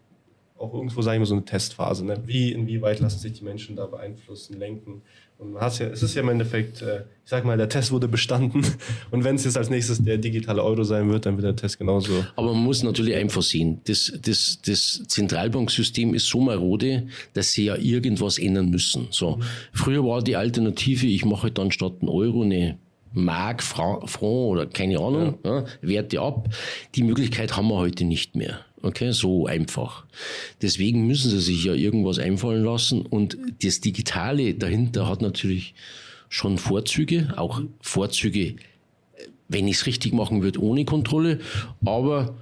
auch irgendwo, sage ich mal, so eine Testphase. Ne? Wie, inwieweit lassen sich die Menschen da beeinflussen, lenken? Und man ja, es ist ja im Endeffekt, äh, ich sag mal, der Test wurde bestanden. *laughs* Und wenn es jetzt als nächstes der digitale Euro sein wird, dann wird der Test genauso. Aber man muss natürlich einfach sehen, das, das, das Zentralbanksystem ist so marode, dass sie ja irgendwas ändern müssen. So. Mhm. Früher war die Alternative, ich mache dann statt einen Euro eine Mark, Franc oder keine Ahnung, ja. Ja, Werte ab. Die Möglichkeit haben wir heute nicht mehr. Okay, so einfach. Deswegen müssen sie sich ja irgendwas einfallen lassen und das Digitale dahinter hat natürlich schon Vorzüge, auch Vorzüge, wenn ich es richtig machen würde, ohne Kontrolle, aber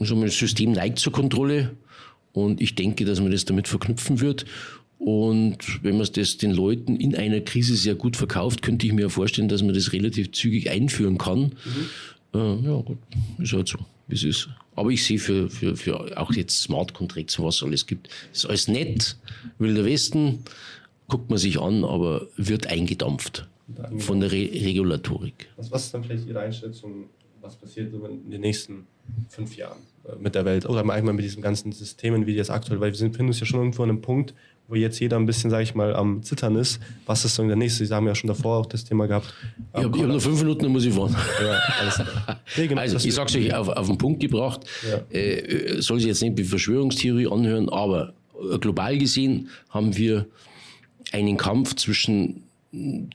schon das System neigt zur Kontrolle und ich denke, dass man das damit verknüpfen wird und wenn man das den Leuten in einer Krise sehr gut verkauft, könnte ich mir vorstellen, dass man das relativ zügig einführen kann. Mhm. Äh, ja, gut, ist halt so, wie es ist. Aber ich sehe für, für, für auch jetzt Smart Contracts, was alles gibt, ist alles nett, Wilder Westen, guckt man sich an, aber wird eingedampft von der Re Regulatorik. Was, was ist dann vielleicht Ihre Einschätzung, was passiert in den nächsten fünf Jahren äh, mit der Welt oder einmal mit diesen ganzen Systemen, wie die jetzt aktuell, weil wir sind, finden uns ja schon irgendwo an einem Punkt, wo jetzt jeder ein bisschen, sage ich mal, am Zittern ist. Was ist so der nächste? Sie haben ja schon davor auch das Thema gehabt. Ich habe hab nur fünf Minuten, dann muss ich fahren. Ja, alles klar. *laughs* Nee, genau, also, ich sage es euch auf, auf den Punkt gebracht. Ja. Äh, soll sich jetzt nicht wie Verschwörungstheorie anhören, aber äh, global gesehen haben wir einen Kampf zwischen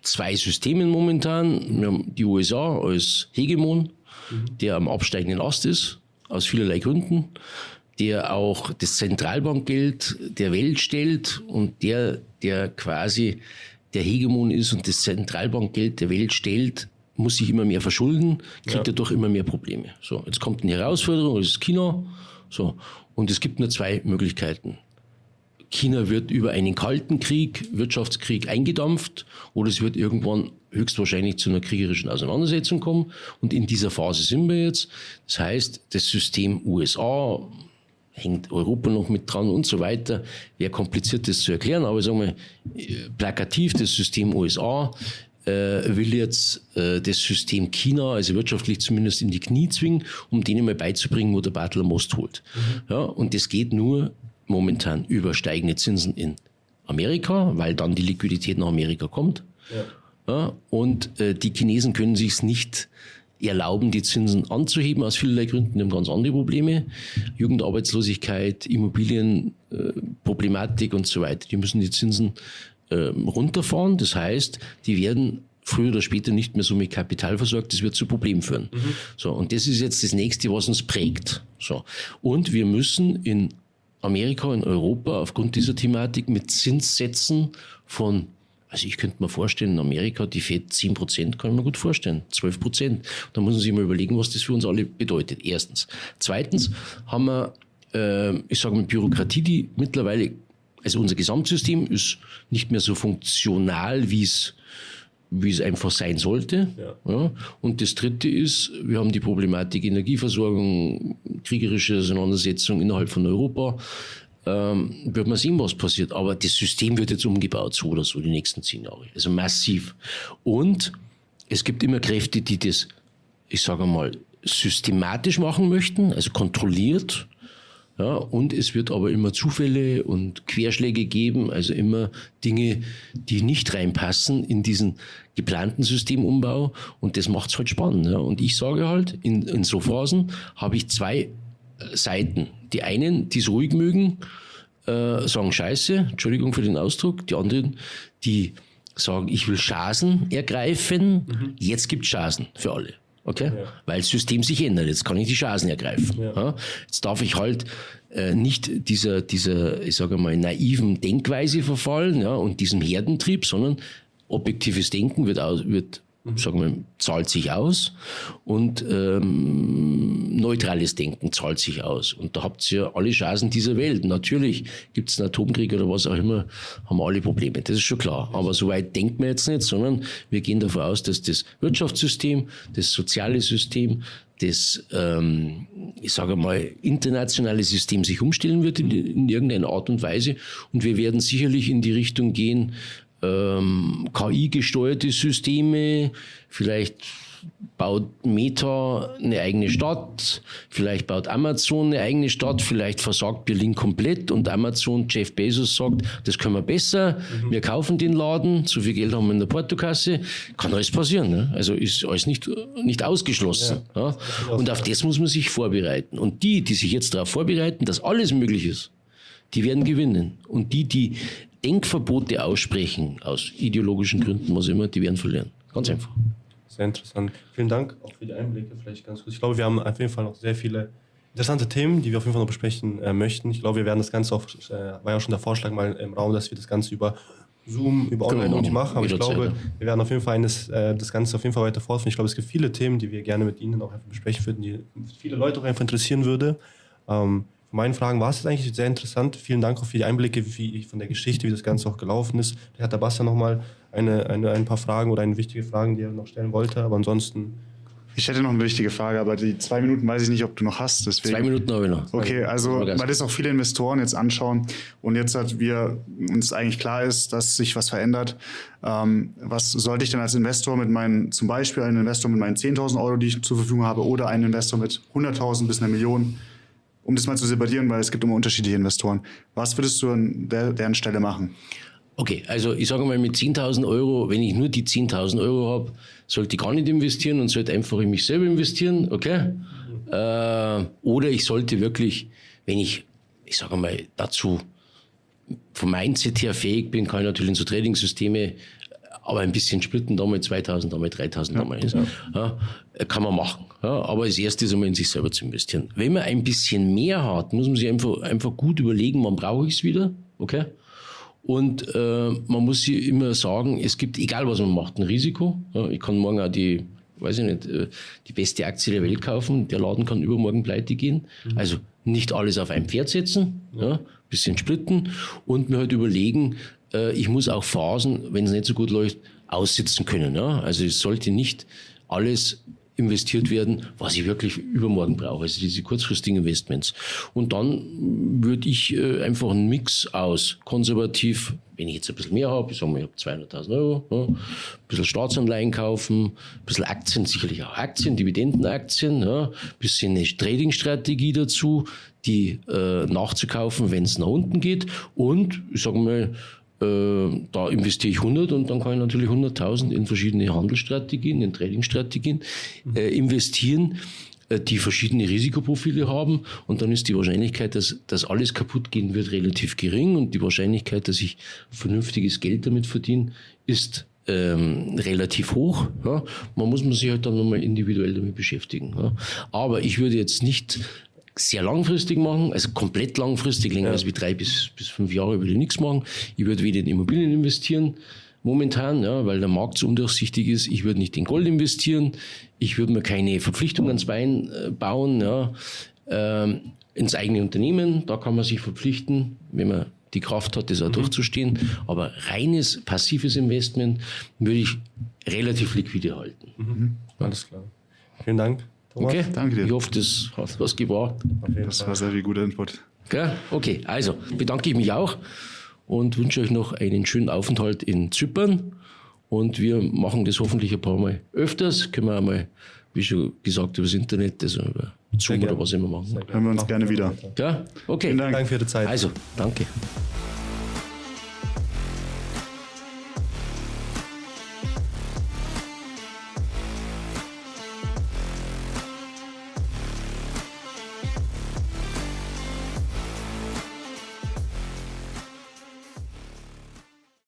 zwei Systemen momentan. Wir haben die USA als Hegemon, mhm. der am absteigenden Ast ist, aus vielerlei Gründen der auch das Zentralbankgeld der Welt stellt und der, der quasi der Hegemon ist und das Zentralbankgeld der Welt stellt, muss sich immer mehr verschulden, kriegt ja. dadurch immer mehr Probleme. So, jetzt kommt eine Herausforderung, das ist China. So, und es gibt nur zwei Möglichkeiten. China wird über einen kalten Krieg, Wirtschaftskrieg eingedampft oder es wird irgendwann höchstwahrscheinlich zu einer kriegerischen Auseinandersetzung kommen. Und in dieser Phase sind wir jetzt. Das heißt, das System USA, hängt Europa noch mit dran und so weiter. Wäre kompliziert, das zu erklären, aber sagen wir, plakativ das System USA äh, will jetzt äh, das System China, also wirtschaftlich zumindest in die Knie zwingen, um denen mal beizubringen, wo der Bartel am Most holt. Mhm. Ja, und das geht nur momentan über steigende Zinsen in Amerika, weil dann die Liquidität nach Amerika kommt. Ja. Ja, und äh, die Chinesen können sich es nicht erlauben, die Zinsen anzuheben aus vielerlei Gründen. Die haben ganz andere Probleme. Jugendarbeitslosigkeit, Immobilienproblematik und so weiter. Die müssen die Zinsen äh, runterfahren. Das heißt, die werden früher oder später nicht mehr so mit Kapital versorgt, das wird zu Problemen führen. Mhm. So, und das ist jetzt das nächste, was uns prägt. So. Und wir müssen in Amerika, in Europa aufgrund dieser Thematik mit Zinssätzen von also ich könnte mir vorstellen, in Amerika, die FED 10 Prozent, kann ich mir gut vorstellen, 12 Prozent. Da muss man sich mal überlegen, was das für uns alle bedeutet. Erstens. Zweitens haben wir, äh, ich sage mal, Bürokratie, die mittlerweile, also unser Gesamtsystem ist nicht mehr so funktional, wie es wie es einfach sein sollte. Ja. ja. Und das Dritte ist, wir haben die Problematik Energieversorgung, kriegerische Auseinandersetzung innerhalb von Europa ähm, wird man sehen, was passiert. Aber das System wird jetzt umgebaut, so oder so, die nächsten zehn Jahre. Also massiv. Und es gibt immer Kräfte, die das, ich sage mal, systematisch machen möchten, also kontrolliert. Ja, und es wird aber immer Zufälle und Querschläge geben, also immer Dinge, die nicht reinpassen in diesen geplanten Systemumbau. Und das macht es halt spannend. Ja. Und ich sage halt, in, in so Phasen habe ich zwei Seiten. Die einen, die es ruhig mögen, äh, sagen Scheiße, Entschuldigung für den Ausdruck. Die anderen, die sagen, ich will Chancen ergreifen. Mhm. Jetzt gibt es Chancen für alle. Okay? Ja. Weil das System sich ändert. Jetzt kann ich die Chancen ergreifen. Ja. Ja? Jetzt darf ich halt äh, nicht dieser, dieser, ich sage mal, naiven Denkweise verfallen ja, und diesem Herdentrieb, sondern objektives Denken wird, wird. Sagen wir, zahlt sich aus und ähm, neutrales Denken zahlt sich aus. Und da habt ihr alle Chancen dieser Welt. Natürlich gibt es einen Atomkrieg oder was auch immer, haben wir alle Probleme. Das ist schon klar. Aber so weit denkt man jetzt nicht, sondern wir gehen davon aus, dass das Wirtschaftssystem, das soziale System, das, ähm, ich sage mal, internationale System sich umstellen wird in, in irgendeiner Art und Weise. Und wir werden sicherlich in die Richtung gehen, ähm, KI-gesteuerte Systeme, vielleicht baut Meta eine eigene Stadt, vielleicht baut Amazon eine eigene Stadt, vielleicht versagt Berlin komplett und Amazon, Jeff Bezos sagt, das können wir besser, mhm. wir kaufen den Laden, so viel Geld haben wir in der Portokasse, kann alles passieren. Ne? Also ist alles nicht, nicht ausgeschlossen. Ja, ja? Und auf das muss man sich vorbereiten. Und die, die sich jetzt darauf vorbereiten, dass alles möglich ist, die werden gewinnen. Und die, die Denkverbote aussprechen, aus ideologischen Gründen, was immer, die werden verlieren. Ganz einfach. Sehr interessant. Vielen Dank auch für die Einblicke. Vielleicht ganz kurz. Ich glaube, wir haben auf jeden Fall noch sehr viele interessante Themen, die wir auf jeden Fall noch besprechen äh, möchten. Ich glaube, wir werden das Ganze auch, äh, war ja auch schon der Vorschlag mal im Raum, dass wir das Ganze über Zoom, über Online genau. machen. Aber ich glaube, wir werden auf jeden Fall eines, äh, das Ganze auf jeden Fall weiter fortführen. Ich glaube, es gibt viele Themen, die wir gerne mit Ihnen auch einfach besprechen würden, die viele Leute auch einfach interessieren würde. Ähm, meinen Fragen war es eigentlich sehr interessant. Vielen Dank auch für die Einblicke wie, von der Geschichte, wie das Ganze auch gelaufen ist. Da hat der Bastian nochmal eine, eine, ein paar Fragen oder eine wichtige Fragen, die er noch stellen wollte. Aber ansonsten. Ich hätte noch eine wichtige Frage, aber die zwei Minuten weiß ich nicht, ob du noch hast. Deswegen. Zwei Minuten habe ich noch. Okay, also weil das auch viele Investoren jetzt anschauen und jetzt hat wir uns eigentlich klar ist, dass sich was verändert. Ähm, was sollte ich denn als Investor mit meinen, zum Beispiel einen Investor mit meinen 10.000 Euro, die ich zur Verfügung habe, oder einen Investor mit 100.000 bis einer Million um das mal zu separieren, weil es gibt immer unterschiedliche Investoren. Was würdest du an der, deren Stelle machen? Okay, also ich sage mal mit 10.000 Euro, wenn ich nur die 10.000 Euro habe, sollte ich gar nicht investieren und sollte einfach in mich selber investieren, okay? Äh, oder ich sollte wirklich, wenn ich, ich sage mal, dazu vom Mindset her fähig bin, kann ich natürlich in so Trading-Systeme aber ein bisschen splitten, da mal 2000, da mal 3000, ja, da mal ja. ja, kann man machen. Ja, aber das erste ist einmal in sich selber zu investieren. Wenn man ein bisschen mehr hat, muss man sich einfach, einfach gut überlegen, wann brauche ich es wieder, okay? Und äh, man muss sich immer sagen, es gibt, egal was man macht, ein Risiko. Ja, ich kann morgen auch die, weiß ich nicht, äh, die beste Aktie der Welt kaufen. Der Laden kann übermorgen pleite gehen. Mhm. Also nicht alles auf ein Pferd setzen, ja, bisschen splitten und mir halt überlegen, äh, ich muss auch Phasen, wenn es nicht so gut läuft, aussitzen können. Ja? Also es sollte nicht alles investiert werden, was ich wirklich übermorgen brauche, also diese kurzfristigen Investments. Und dann würde ich äh, einfach einen Mix aus konservativ, wenn ich jetzt ein bisschen mehr habe, ich sage mal, ich habe 200.000 Euro, ja, ein bisschen Staatsanleihen kaufen, ein bisschen Aktien, sicherlich auch Aktien, Dividendenaktien, ein bisschen eine Trading-Strategie dazu, die äh, nachzukaufen, wenn es nach unten geht und, ich sage mal, da investiere ich 100 und dann kann ich natürlich 100.000 in verschiedene Handelsstrategien, in Tradingstrategien äh, investieren, äh, die verschiedene Risikoprofile haben und dann ist die Wahrscheinlichkeit, dass, dass alles kaputt gehen wird, relativ gering und die Wahrscheinlichkeit, dass ich vernünftiges Geld damit verdiene, ist ähm, relativ hoch. Ja. Man muss man sich halt dann nochmal individuell damit beschäftigen. Ja. Aber ich würde jetzt nicht sehr langfristig machen, also komplett langfristig, länger ja. als wie drei bis, bis fünf Jahre würde ich nichts machen. Ich würde wieder in Immobilien investieren, momentan, ja, weil der Markt so undurchsichtig ist. Ich würde nicht in Gold investieren. Ich würde mir keine Verpflichtung ans Bein äh, bauen, ja. Ähm, ins eigene Unternehmen, da kann man sich verpflichten, wenn man die Kraft hat, das auch mhm. durchzustehen. Aber reines passives Investment würde ich relativ liquide halten. Mhm. Alles klar. Vielen Dank. Thomas. Okay, danke dir. Ich hoffe, das hat was gebracht. Das Fall. war sehr viel guter Input. Okay, okay, also bedanke ich mich auch und wünsche euch noch einen schönen Aufenthalt in Zypern. Und wir machen das hoffentlich ein paar Mal öfters. Können wir einmal, wie schon gesagt, über das Internet, also über Zoom oder was immer machen. Hören wir uns gerne wieder. Ja, okay. Vielen Dank. Danke für die Zeit. Also, danke.